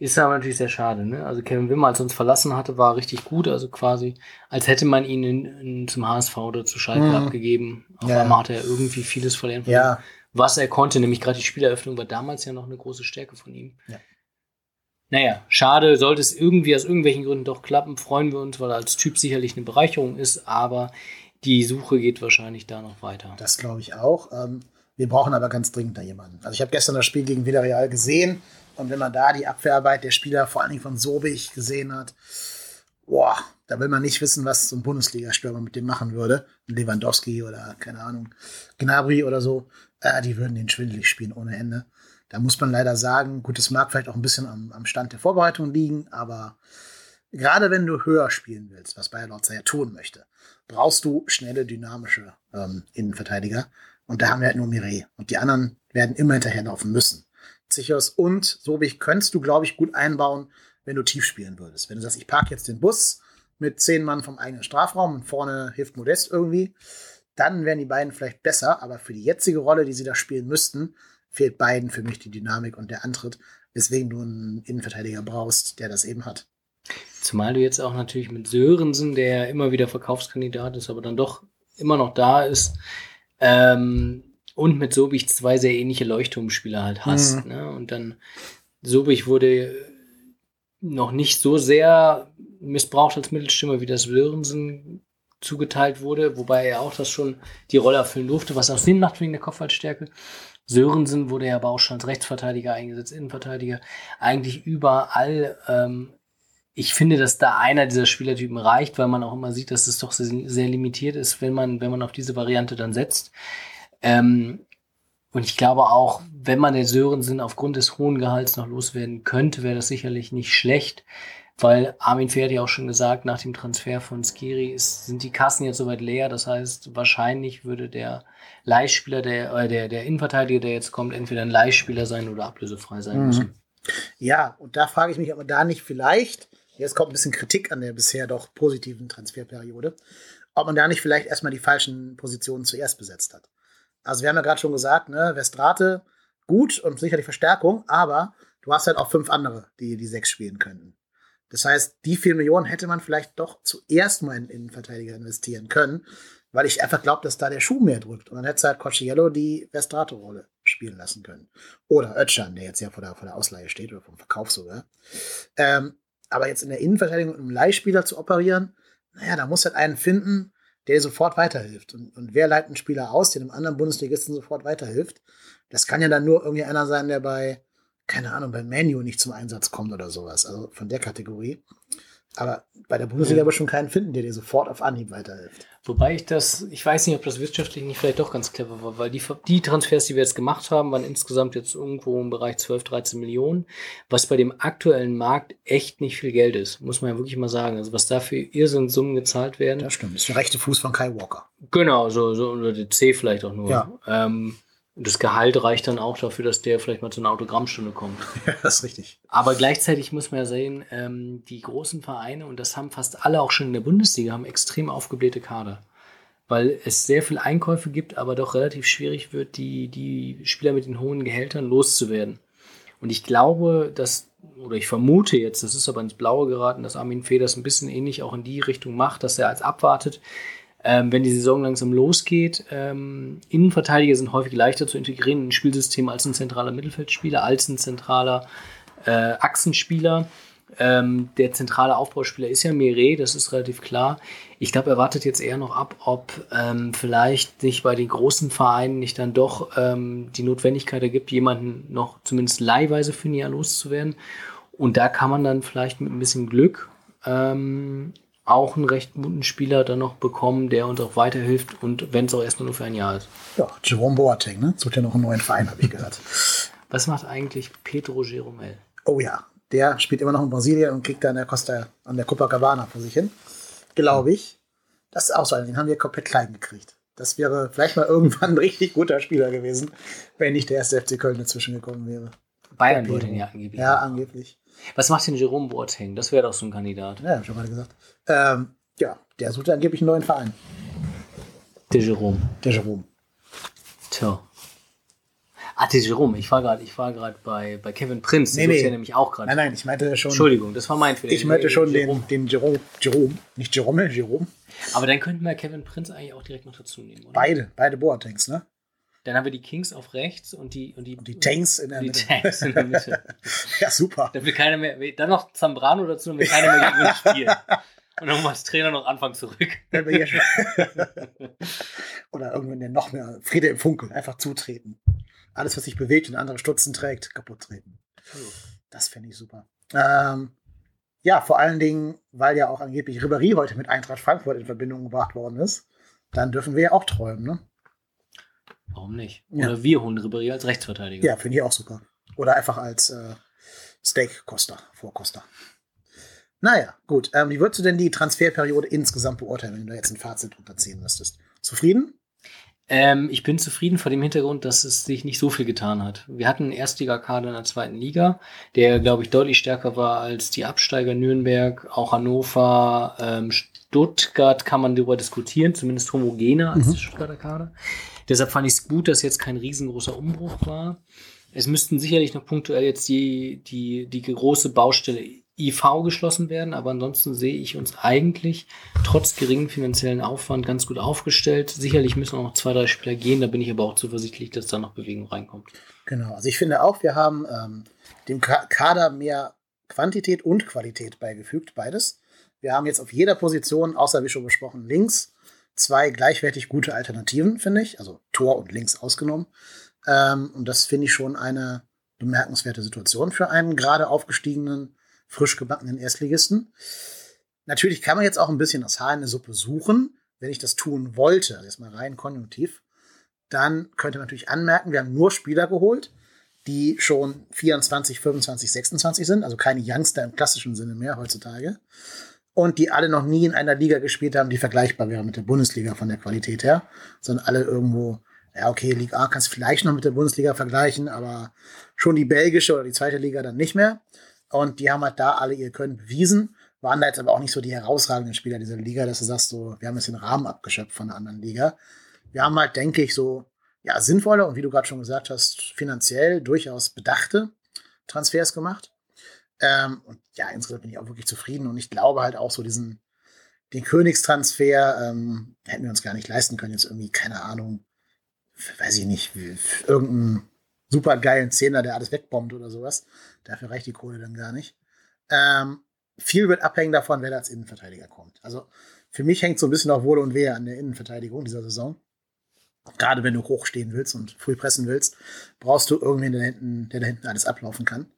Ist aber natürlich sehr schade, ne? Also Kevin Wimmer, als er uns verlassen hatte, war richtig gut. Also quasi, als hätte man ihn in, in, zum HSV oder zu Schalke mhm. abgegeben. Auf ja. einmal hat er irgendwie vieles verlernt, ja. was er konnte. Nämlich gerade die Spieleröffnung war damals ja noch eine große Stärke von ihm. Ja. Naja, schade, sollte es irgendwie aus irgendwelchen Gründen doch klappen, freuen wir uns, weil er als Typ sicherlich eine Bereicherung ist, aber die Suche geht wahrscheinlich da noch weiter. Das glaube ich auch. Ähm, wir brauchen aber ganz dringend da jemanden. Also ich habe gestern das Spiel gegen Villarreal gesehen und wenn man da die Abwehrarbeit der Spieler, vor allen Dingen von Sobich, gesehen hat, boah, da will man nicht wissen, was so ein Bundesliga-Stürmer mit dem machen würde. Lewandowski oder, keine Ahnung, Gnabry oder so. Äh, die würden den schwindelig spielen ohne Ende. Da muss man leider sagen, gut, es mag vielleicht auch ein bisschen am, am Stand der Vorbereitung liegen, aber gerade wenn du höher spielen willst, was Bayer Lorzer ja tun möchte, brauchst du schnelle, dynamische ähm, Innenverteidiger. Und da haben wir halt nur Mireille. Und die anderen werden immer hinterherlaufen müssen. Zichos und Sobich könntest du, glaube ich, gut einbauen, wenn du tief spielen würdest. Wenn du sagst, ich parke jetzt den Bus mit zehn Mann vom eigenen Strafraum und vorne hilft Modest irgendwie, dann wären die beiden vielleicht besser. Aber für die jetzige Rolle, die sie da spielen müssten, fehlt beiden für mich die Dynamik und der Antritt, weswegen du einen Innenverteidiger brauchst, der das eben hat. Zumal du jetzt auch natürlich mit Sörensen, der immer wieder Verkaufskandidat ist, aber dann doch immer noch da ist, ähm, und mit Sobich zwei sehr ähnliche Leuchtturmspieler halt hast. Mhm. Ne? Und dann Sobich wurde noch nicht so sehr missbraucht als Mittelstimme, wie das Sörensen zugeteilt wurde, wobei er auch das schon die Rolle erfüllen durfte, was auch Sinn macht wegen der Kopfballstärke. Sörensen wurde ja aber auch schon als Rechtsverteidiger eingesetzt, Innenverteidiger, eigentlich überall. Ähm, ich finde, dass da einer dieser Spielertypen reicht, weil man auch immer sieht, dass es doch sehr, sehr limitiert ist, wenn man, wenn man auf diese Variante dann setzt. Ähm, und ich glaube auch, wenn man den Sörensen aufgrund des hohen Gehalts noch loswerden könnte, wäre das sicherlich nicht schlecht weil Armin Pferd ja auch schon gesagt, nach dem Transfer von Skiri ist, sind die Kassen jetzt soweit leer. Das heißt, wahrscheinlich würde der Leihspieler, der, äh, der, der Innenverteidiger, der jetzt kommt, entweder ein Leihspieler sein oder ablösefrei sein mhm. müssen. Ja, und da frage ich mich, ob man da nicht vielleicht, jetzt kommt ein bisschen Kritik an der bisher doch positiven Transferperiode, ob man da nicht vielleicht erstmal die falschen Positionen zuerst besetzt hat. Also wir haben ja gerade schon gesagt, ne, Westrate gut und sicherlich Verstärkung, aber du hast halt auch fünf andere, die die sechs spielen könnten. Das heißt, die vier Millionen hätte man vielleicht doch zuerst mal in Innenverteidiger investieren können, weil ich einfach glaube, dass da der Schuh mehr drückt. Und dann hätte halt Cocciello die Vestrato-Rolle spielen lassen können. Oder Ötchan, der jetzt ja vor der, vor der Ausleihe steht oder vom Verkauf sogar. Ähm, aber jetzt in der Innenverteidigung mit einem Leihspieler zu operieren, naja, da muss halt einen finden, der sofort weiterhilft. Und, und wer leitet einen Spieler aus, der einem anderen Bundesligisten sofort weiterhilft? Das kann ja dann nur irgendwie einer sein, der bei keine Ahnung, beim Menu nicht zum Einsatz kommt oder sowas. Also von der Kategorie. Aber bei der Bundesliga aber schon keinen finden, der dir sofort auf Anhieb weiterhilft. Wobei ich das, ich weiß nicht, ob das wirtschaftlich nicht vielleicht doch ganz clever war, weil die, die Transfers, die wir jetzt gemacht haben, waren insgesamt jetzt irgendwo im Bereich 12, 13 Millionen, was bei dem aktuellen Markt echt nicht viel Geld ist, muss man ja wirklich mal sagen. Also was da für Irrsinn Summen gezahlt werden. Das stimmt, das ist der rechte Fuß von Kai Walker. Genau, so, so oder der C vielleicht auch nur. Ja. Ähm, das Gehalt reicht dann auch dafür, dass der vielleicht mal zu einer Autogrammstunde kommt. <laughs> Ja, das ist richtig. Aber gleichzeitig muss man ja sehen, ähm, die großen Vereine, und das haben fast alle auch schon in der Bundesliga, haben extrem aufgeblähte Kader. Weil es sehr viele Einkäufe gibt, aber doch relativ schwierig wird, die, die Spieler mit den hohen Gehältern loszuwerden. Und ich glaube, dass, oder ich vermute jetzt, das ist aber ins Blaue geraten, dass Armin Fee das ein bisschen ähnlich auch in die Richtung macht, dass er als abwartet, ähm, wenn die Saison langsam losgeht. Ähm, Innenverteidiger sind häufig leichter zu integrieren in ein Spielsystem als ein zentraler Mittelfeldspieler, als ein zentraler äh, Achsenspieler. Ähm, der zentrale Aufbauspieler ist ja Mire, das ist relativ klar. Ich glaube, er wartet jetzt eher noch ab, ob ähm, vielleicht sich bei den großen Vereinen nicht dann doch ähm, die Notwendigkeit ergibt, jemanden noch zumindest leihweise für ein Jahr loszuwerden. Und da kann man dann vielleicht mit ein bisschen Glück ähm, auch einen recht guten Spieler dann noch bekommen, der uns auch weiterhilft und wenn es auch erstmal nur für ein Jahr ist. Ja, Jerome Boateng, ne? Sucht ja noch einen neuen Verein, habe ich gehört. <laughs> Was macht eigentlich Pedro Jeromel? Oh ja, der spielt immer noch in Brasilien und kriegt da an der Costa, an der Copacabana vor sich hin. Glaube ich. Das ist auch so den haben wir komplett klein gekriegt. Das wäre vielleicht mal <laughs> irgendwann ein richtig guter Spieler gewesen, wenn nicht der erste FC Köln dazwischen gekommen wäre. Bayern wollte ihn ja angeblich. Ja, angeblich. Was macht denn Jerome Boateng? Das wäre doch so ein Kandidat. Ja, hab ich schon gerade gesagt. Ähm, ja, der sucht angeblich einen neuen Verein. Der Jerome. Der Jerome. Tja. Ah, der Jerome, ich war gerade, ich war gerade bei, bei Kevin Prinz, nee, nee. ja nämlich auch gerade. Nein, nein, ich meinte schon. Entschuldigung, das war mein Fehler. Ich meinte schon Jerome. den, den Jerome, Jerome, nicht Jerome, Jerome. Aber dann könnten wir Kevin Prinz eigentlich auch direkt noch dazu nehmen, oder? Beide, beide Boatengs, ne? Dann haben wir die Kings auf rechts und die und die, und die Tanks in der Mitte. Tanks in der Mitte. <laughs> ja, super. Dann will keiner mehr, dann noch Zambrano dazu, dann will keiner mehr gegen uns <laughs> spielen. Und dann als Trainer noch Anfang zurück. <laughs> Oder irgendwann der noch mehr Friede im Funkel, einfach zutreten. Alles, was sich bewegt und andere Stutzen trägt, kaputt treten. Das fände ich super. Ähm, ja, vor allen Dingen, weil ja auch angeblich Ribéry heute mit Eintracht Frankfurt in Verbindung gebracht worden ist, dann dürfen wir ja auch träumen, ne? Warum nicht? Ja. Oder wir holen Ribéry als Rechtsverteidiger. Ja, finde ich auch super. Oder einfach als äh, Steak-Koster, Vorkoster. Naja, gut. Ähm, wie würdest du denn die Transferperiode insgesamt beurteilen, wenn du da jetzt ein Fazit unterziehen müsstest? Zufrieden? Ähm, ich bin zufrieden vor dem Hintergrund, dass es sich nicht so viel getan hat. Wir hatten einen Erstligakader in der zweiten Liga, der, glaube ich, deutlich stärker war als die Absteiger Nürnberg, auch Hannover, ähm, Stuttgart kann man darüber diskutieren, zumindest homogener als Mhm. der Stuttgarter Kader. Deshalb fand ich es gut, dass jetzt kein riesengroßer Umbruch war. Es müssten sicherlich noch punktuell jetzt die, die, die große Baustelle IV geschlossen werden, aber ansonsten sehe ich uns eigentlich trotz geringem finanziellen Aufwand ganz gut aufgestellt. Sicherlich müssen auch noch zwei, drei Spieler gehen, da bin ich aber auch zuversichtlich, dass da noch Bewegung reinkommt. Genau. Also ich finde auch, wir haben ähm, dem Ka Kader mehr Quantität und Qualität beigefügt, beides. Wir haben jetzt auf jeder Position, außer wie schon besprochen, links zwei gleichwertig gute Alternativen, finde ich. Also Tor und links ausgenommen. Ähm, und das finde ich schon eine bemerkenswerte Situation für einen gerade aufgestiegenen, frisch gebackenen Erstligisten. Natürlich kann man jetzt auch ein bisschen das Haar in der Suppe suchen, wenn ich das tun wollte, also jetzt mal rein konjunktiv. Dann könnte man natürlich anmerken, wir haben nur Spieler geholt, die schon 24, 25, 26 sind, also keine Youngster im klassischen Sinne mehr heutzutage. Und die alle noch nie in einer Liga gespielt haben, die vergleichbar wäre mit der Bundesliga von der Qualität her, sondern alle irgendwo, ja, okay, Liga A kannst du vielleicht noch mit der Bundesliga vergleichen, aber schon die belgische oder die zweite Liga dann nicht mehr. Und die haben halt da alle ihr Können bewiesen, waren da jetzt aber auch nicht so die herausragenden Spieler dieser Liga, dass du sagst, so, wir haben jetzt den Rahmen abgeschöpft von der anderen Liga. Wir haben halt, denke ich, so, ja, sinnvolle und wie du gerade schon gesagt hast, finanziell durchaus bedachte Transfers gemacht. Ähm, und ja, insgesamt bin ich auch wirklich zufrieden und ich glaube halt auch so diesen, den Königstransfer ähm, hätten wir uns gar nicht leisten können. Jetzt irgendwie, keine Ahnung, weiß ich nicht, irgendeinen super geilen Zehner, der alles wegbombt oder sowas. Dafür reicht die Kohle dann gar nicht. Ähm, viel wird abhängen davon, wer da als Innenverteidiger kommt. Also für mich hängt so ein bisschen auch Wohl und Wehe an der Innenverteidigung dieser Saison. Gerade wenn du hochstehen willst und früh pressen willst, brauchst du irgendwen, der da hinten, der da hinten alles ablaufen kann.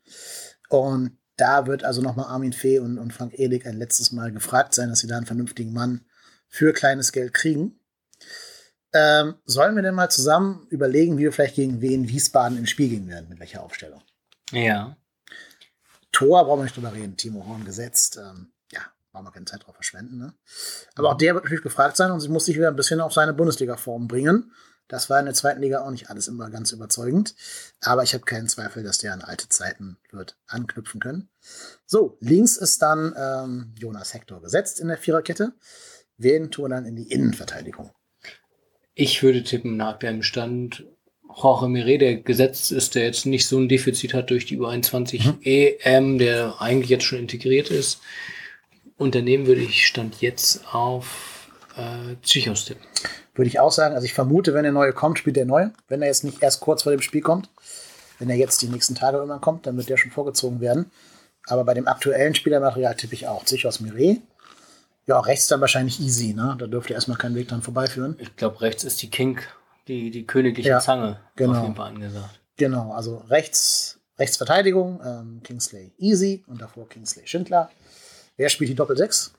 Und Da wird also nochmal Armin Fee und, und Frank Ehlig ein letztes Mal gefragt sein, dass sie da einen vernünftigen Mann für kleines Geld kriegen. Ähm, sollen wir denn mal zusammen überlegen, wie wir vielleicht gegen wen Wiesbaden im Spiel gehen werden, mit welcher Aufstellung? Ja. Tor brauchen wir nicht drüber reden. Timo Horn gesetzt. Ähm, ja, brauchen wir keine Zeit drauf verschwenden. Ne? Aber auch der wird natürlich gefragt sein und sie muss sich wieder ein bisschen auf seine Bundesliga-Form bringen. Das war in der zweiten Liga auch nicht alles immer ganz überzeugend. Aber ich habe keinen Zweifel, dass der an alte Zeiten wird anknüpfen können. So, links ist dann ähm, Jonas Hector gesetzt in der Viererkette. Wen tun wir dann in die Innenverteidigung? Ich würde tippen, nach dem Stand Jorge Mire, der gesetzt ist, der jetzt nicht so ein Defizit hat durch die U21 mhm. EM, der eigentlich jetzt schon integriert ist. Unternehmen würde ich Stand jetzt auf äh, Psychos tippen. Würde ich auch sagen. Also ich vermute, wenn der neue kommt, spielt der neue. Wenn er jetzt nicht erst kurz vor dem Spiel kommt. Wenn er jetzt die nächsten Tage irgendwann kommt, dann wird der schon vorgezogen werden. Aber bei dem aktuellen Spielermaterial tippe ich auch Psychos Mire. Ja, rechts dann wahrscheinlich easy, ne? Da dürfte erstmal kein Weg dran vorbeiführen. Ich glaube, rechts ist die King, die, die königliche ja, Zange genau. auf jeden Fall angesagt. Genau, also rechts, Rechtsverteidigung, ähm, Kingsley easy und davor Kingsley Schindler. Wer spielt die Doppel-6?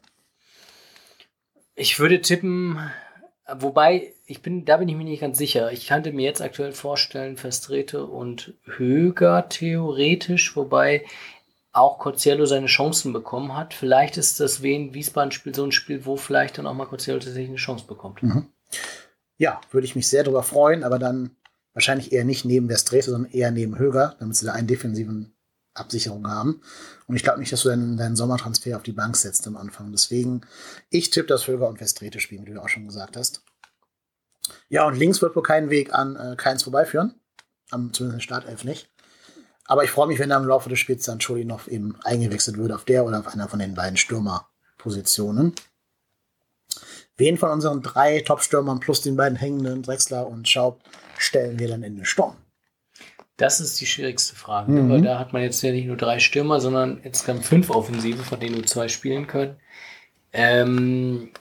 Ich würde tippen, wobei, ich bin, da bin ich mir nicht ganz sicher. Ich könnte mir jetzt aktuell vorstellen, Festrete und Höger theoretisch, wobei auch Corciello seine Chancen bekommen hat. Vielleicht ist das Wien Wiesbaden-Spiel so ein Spiel, wo vielleicht dann auch mal Corciello tatsächlich eine Chance bekommt. Mhm. Ja, würde ich mich sehr darüber freuen, aber dann wahrscheinlich eher nicht neben Verstrete, sondern eher neben Höger, damit sie da einen defensiven Absicherung haben. Und ich glaube nicht, dass du deinen, deinen Sommertransfer auf die Bank setzt am Anfang. Deswegen, ich tippe, dass Höger und Verstrete spielen, wie du auch schon gesagt hast. Ja, und links wird wohl kein Weg an äh, Keins vorbeiführen. Am, zumindest in Startelf nicht. Aber ich freue mich, wenn da im Laufe des Spiels dann Scholinov eben eingewechselt wird auf der oder auf einer von den beiden Stürmerpositionen. Wen von unseren drei Top-Stürmern plus den beiden hängenden Drexler und Schaub stellen wir dann in den Sturm? Das ist die schwierigste Frage, mhm. weil da hat man jetzt ja nicht nur drei Stürmer, sondern jetzt kann fünf Offensive, von denen nur zwei spielen können. Ähm,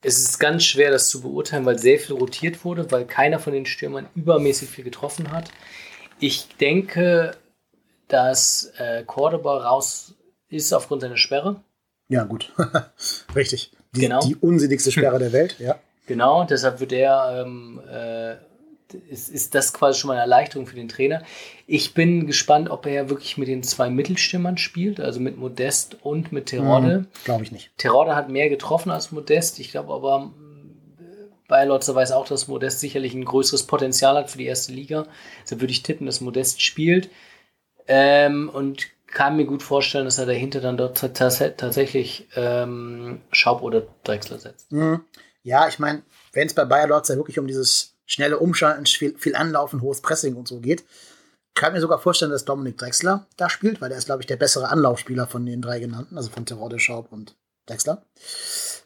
es ist ganz schwer, das zu beurteilen, weil sehr viel rotiert wurde, weil keiner von den Stürmern übermäßig viel getroffen hat. Ich denke, dass äh, Cordoba raus ist aufgrund seiner Sperre. Ja, gut. <laughs> Richtig. Die, genau. die unsinnigste Sperre <laughs> der Welt, ja. Genau, deshalb wird er, ähm, äh, ist, ist das quasi schon mal eine Erleichterung für den Trainer. Ich bin gespannt, ob er wirklich mit den zwei Mittelstimmern spielt, also mit Modest und mit Terode. Mhm, glaube ich nicht. Terode hat mehr getroffen als Modest. Ich glaube aber, äh, Bayer Lotzer weiß auch, dass Modest sicherlich ein größeres Potenzial hat für die erste Liga. Deshalb würde ich tippen, dass Modest spielt. Ähm, und kann mir gut vorstellen, dass er dahinter dann dort tatsächlich ähm, Schaub oder Drechsler setzt. Mhm. Ja, ich meine, wenn es bei Bayer ja wirklich um dieses schnelle Umschalten, viel, viel Anlaufen, hohes Pressing und so geht, kann mir sogar vorstellen, dass Dominik Drexler da spielt, weil er ist, glaube ich, der bessere Anlaufspieler von den drei genannten, also von Terode, Schaub und Drexler.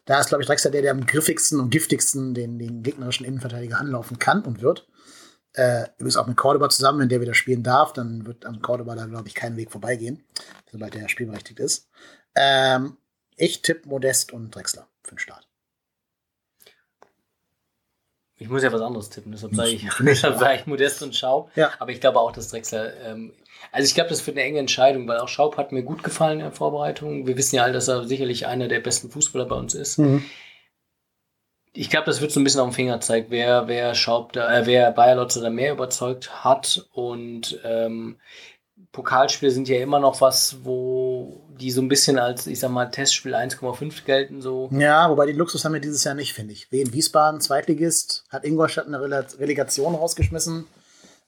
Da ist, glaube ich, Drexler der, der am griffigsten und giftigsten den, den gegnerischen Innenverteidiger anlaufen kann und wird. Äh, übrigens auch mit Cordoba zusammen, wenn der wieder spielen darf, dann wird an Cordoba da, glaube ich, kein Weg vorbeigehen, sobald der spielberechtigt ist. Ähm, ich tippe Modest und Drexler für den Start. Ich muss ja was anderes tippen, deshalb sage ich, <laughs> deshalb sage ich Modest und Schaub. Ja. Aber ich glaube auch, dass Drexler. Ähm, also ich glaube, das wird eine enge Entscheidung, weil auch Schaub hat mir gut gefallen in der Vorbereitung. Wir wissen ja alle, dass er sicherlich einer der besten Fußballer bei uns ist. Mhm ich glaube, das wird so ein bisschen auf den Finger zeigt, wer, wer Schaub da, äh, wer Bayer Lotze da mehr überzeugt hat. Und ähm, Pokalspiele sind ja immer noch was, wo die so ein bisschen als, ich sag mal, Testspiel 1,5 gelten. So. Ja, wobei den Luxus haben wir dieses Jahr nicht, finde ich. Wien Wiesbaden, Zweitligist, hat Ingolstadt eine Relegation rausgeschmissen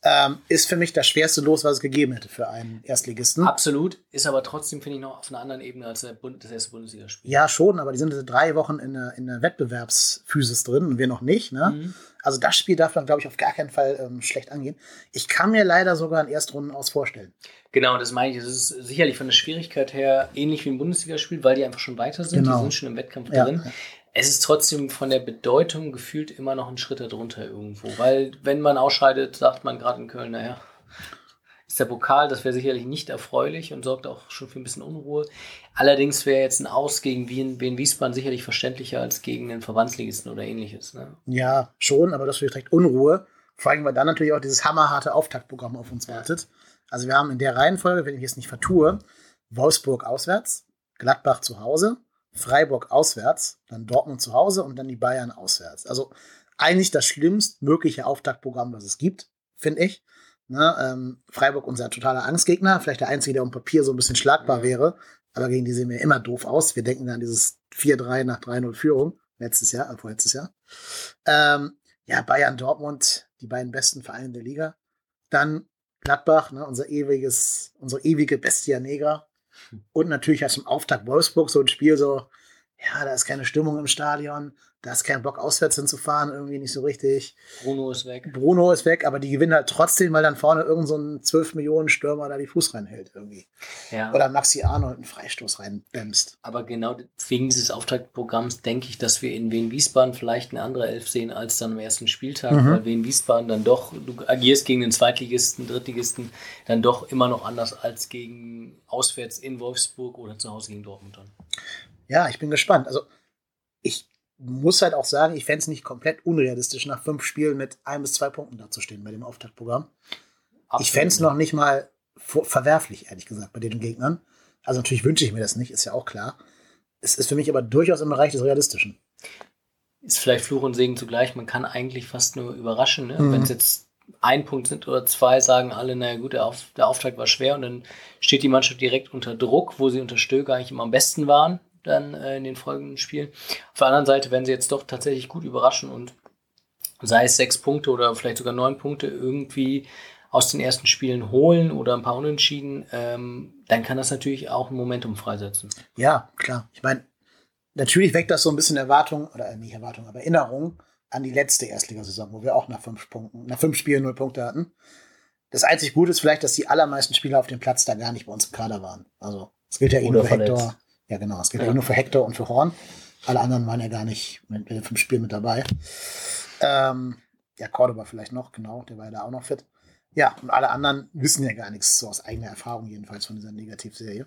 ähm, ist für mich das schwerste Los, was es gegeben hätte für einen Erstligisten. Absolut, ist aber trotzdem, finde ich, noch auf einer anderen Ebene als Bund das erste Bundesligaspiel. Ja, schon, aber die sind drei Wochen in der, in der Wettbewerbsphysis drin und wir noch nicht. Ne? Mhm. Also das Spiel darf man, glaube ich, auf gar keinen Fall ähm, schlecht angehen. Ich kann mir leider sogar ein Erstrunden aus vorstellen. Genau, das meine ich. Es ist sicherlich von der Schwierigkeit her ähnlich wie ein Bundesligaspiel, weil die einfach schon weiter sind. Genau. Die sind schon im Wettkampf ja. drin es ist trotzdem von der Bedeutung gefühlt immer noch ein Schritt darunter irgendwo. Weil, wenn man ausscheidet, sagt man gerade in Köln, naja, der Pokal, das wäre sicherlich nicht erfreulich und sorgt auch schon für ein bisschen Unruhe. Allerdings wäre jetzt ein Aus gegen Wien, Wien Wiesbaden sicherlich verständlicher als gegen den Verbandsligisten oder ähnliches. Ne? Ja, schon, aber das wäre direkt Unruhe. Vor allem, weil dann natürlich auch dieses hammerharte Auftaktprogramm auf uns wartet. Also wir haben in der Reihenfolge, wenn ich es nicht vertue, Wolfsburg auswärts, Gladbach zu Hause, Freiburg auswärts, dann Dortmund zu Hause und dann die Bayern auswärts. Also eigentlich das schlimmstmögliche Auftaktprogramm, was es gibt, finde ich. Ne, ähm, Freiburg unser totaler Angstgegner, vielleicht der einzige, der um Papier so ein bisschen schlagbar wäre, aber gegen die sehen wir immer doof aus. Wir denken an dieses 4-3 nach 3-0 Führung letztes Jahr, äh, vorletztes Jahr. Ähm, ja, Bayern, Dortmund, die beiden besten Vereine der Liga. Dann Gladbach, ne, unser ewiges, unsere ewige Bestia Negra. Hm. Und natürlich als im Auftakt Wolfsburg so ein Spiel so, ja, da ist keine Stimmung im Stadion, da ist kein Bock, auswärts hinzufahren, irgendwie nicht so richtig. Bruno ist weg. Bruno ist weg, aber die gewinnen halt trotzdem, weil dann vorne irgend so ein 12 Millionen Stürmer da die Fuß reinhält irgendwie. Ja. Oder Maxi Arnold einen Freistoß reinbämst. Aber genau wegen dieses Auftaktprogramms denke ich, dass wir in Wien-Wiesbaden vielleicht eine andere Elf sehen als dann am ersten Spieltag, mhm. weil Wien-Wiesbaden dann doch, du agierst gegen den Zweitligisten, Drittligisten, dann doch immer noch anders als gegen auswärts in Wolfsburg oder zu Hause gegen Dortmund dann. Ja, ich bin gespannt. Also ich muss halt auch sagen, ich fände es nicht komplett unrealistisch, nach fünf Spielen mit ein bis zwei Punkten dazustehen bei dem Auftaktprogramm. Absolut. Ich fände es noch nicht mal verwerflich, ehrlich gesagt, bei den Gegnern. Also natürlich wünsche ich mir das nicht, ist ja auch klar. Es ist für mich aber durchaus im Bereich des Realistischen. Ist vielleicht Fluch und Segen zugleich. Man kann eigentlich fast nur überraschen. Ne? Mhm. Wenn es jetzt ein Punkt sind oder zwei, sagen alle, naja gut, der, Auf der Auftakt war schwer und dann steht die Mannschaft direkt unter Druck, wo sie unter Stöger eigentlich immer am besten waren dann äh, in den folgenden Spielen. Auf der anderen Seite werden sie jetzt doch tatsächlich gut überraschen und sei es sechs Punkte oder vielleicht sogar neun Punkte irgendwie aus den ersten Spielen holen oder ein paar Unentschieden, ähm, dann kann das natürlich auch ein Momentum freisetzen. Ja, klar. Ich meine, natürlich weckt das so ein bisschen Erwartung, oder nicht Erwartung, aber Erinnerung an die letzte Erstligasaison, wo wir auch nach fünf Punkten, nach fünf Spielen null Punkte hatten. Das einzig Gute ist vielleicht, dass die allermeisten Spieler auf dem Platz da gar nicht bei uns im Kader waren. Also, es gilt ja eben für Hector, ja, genau. Es geht ja. nur für Hector und für Horn. Alle anderen waren ja gar nicht mit, mit dem Spiel mit dabei. Ähm, ja, Cordoba vielleicht noch, genau, der war ja da auch noch fit. Ja, und alle anderen wissen ja gar nichts, so aus eigener Erfahrung jedenfalls von dieser Negativserie.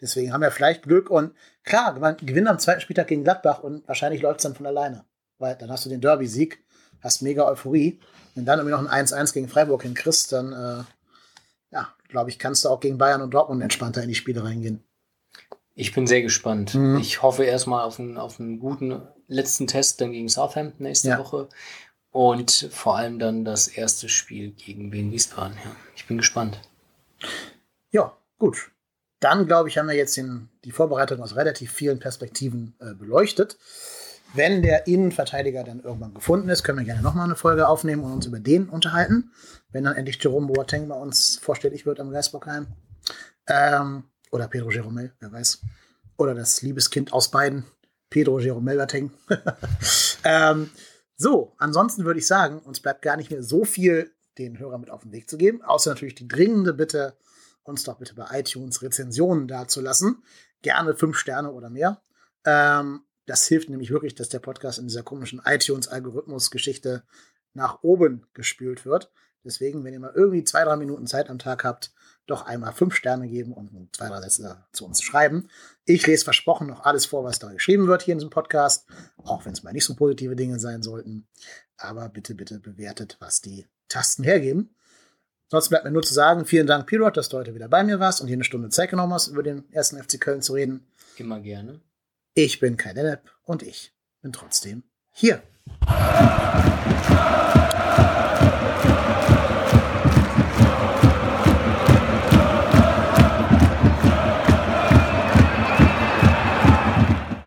Deswegen haben wir vielleicht Glück und klar, man gewinnt am zweiten Spieltag gegen Gladbach und wahrscheinlich läuft es dann von alleine. Weil dann hast du den Derby-Sieg, hast mega Euphorie. Wenn dann irgendwie noch ein 1-1 gegen Freiburg hinkriegst, dann, äh, ja, glaube ich, kannst du auch gegen Bayern und Dortmund entspannter in die Spiele reingehen. Ich bin sehr gespannt. Mhm. Ich hoffe erstmal auf einen, auf einen guten letzten Test dann gegen Southampton nächste ja. Woche. Und vor allem dann das erste Spiel gegen Wien Wiesbaden. Ja, ich bin gespannt. Ja, gut. Dann, glaube ich, haben wir jetzt den, die Vorbereitung aus relativ vielen Perspektiven äh, beleuchtet. Wenn der Innenverteidiger dann irgendwann gefunden ist, können wir gerne nochmal eine Folge aufnehmen und uns über den unterhalten. Wenn dann endlich Jerome Boateng bei uns vorstellig wird am Geisbockheim. Ähm, oder Pedro Jeromel, wer weiß. Oder das Liebeskind aus beiden, Pedro Jeromel Lateng. <laughs> ähm, so, ansonsten würde ich sagen, uns bleibt gar nicht mehr so viel den Hörern mit auf den Weg zu geben, außer natürlich die dringende Bitte, uns doch bitte bei iTunes Rezensionen dazulassen. Gerne fünf Sterne oder mehr. Ähm, das hilft nämlich wirklich, dass der Podcast in dieser komischen iTunes-Algorithmus-Geschichte nach oben gespült wird. Deswegen, wenn ihr mal irgendwie zwei, drei Minuten Zeit am Tag habt, doch einmal fünf Sterne geben und zwei, drei Sätze zu uns schreiben. Ich lese versprochen noch alles vor, was da geschrieben wird hier in diesem Podcast, auch wenn es mal nicht so positive Dinge sein sollten. Aber bitte, bitte bewertet, was die Tasten hergeben. Sonst bleibt mir nur zu sagen, vielen Dank, Pirot, dass du heute wieder bei mir warst und hier eine Stunde Zeit genommen hast, über den ersten FC Köln zu reden. Immer gerne. Ich bin kein Lennep und ich bin trotzdem hier.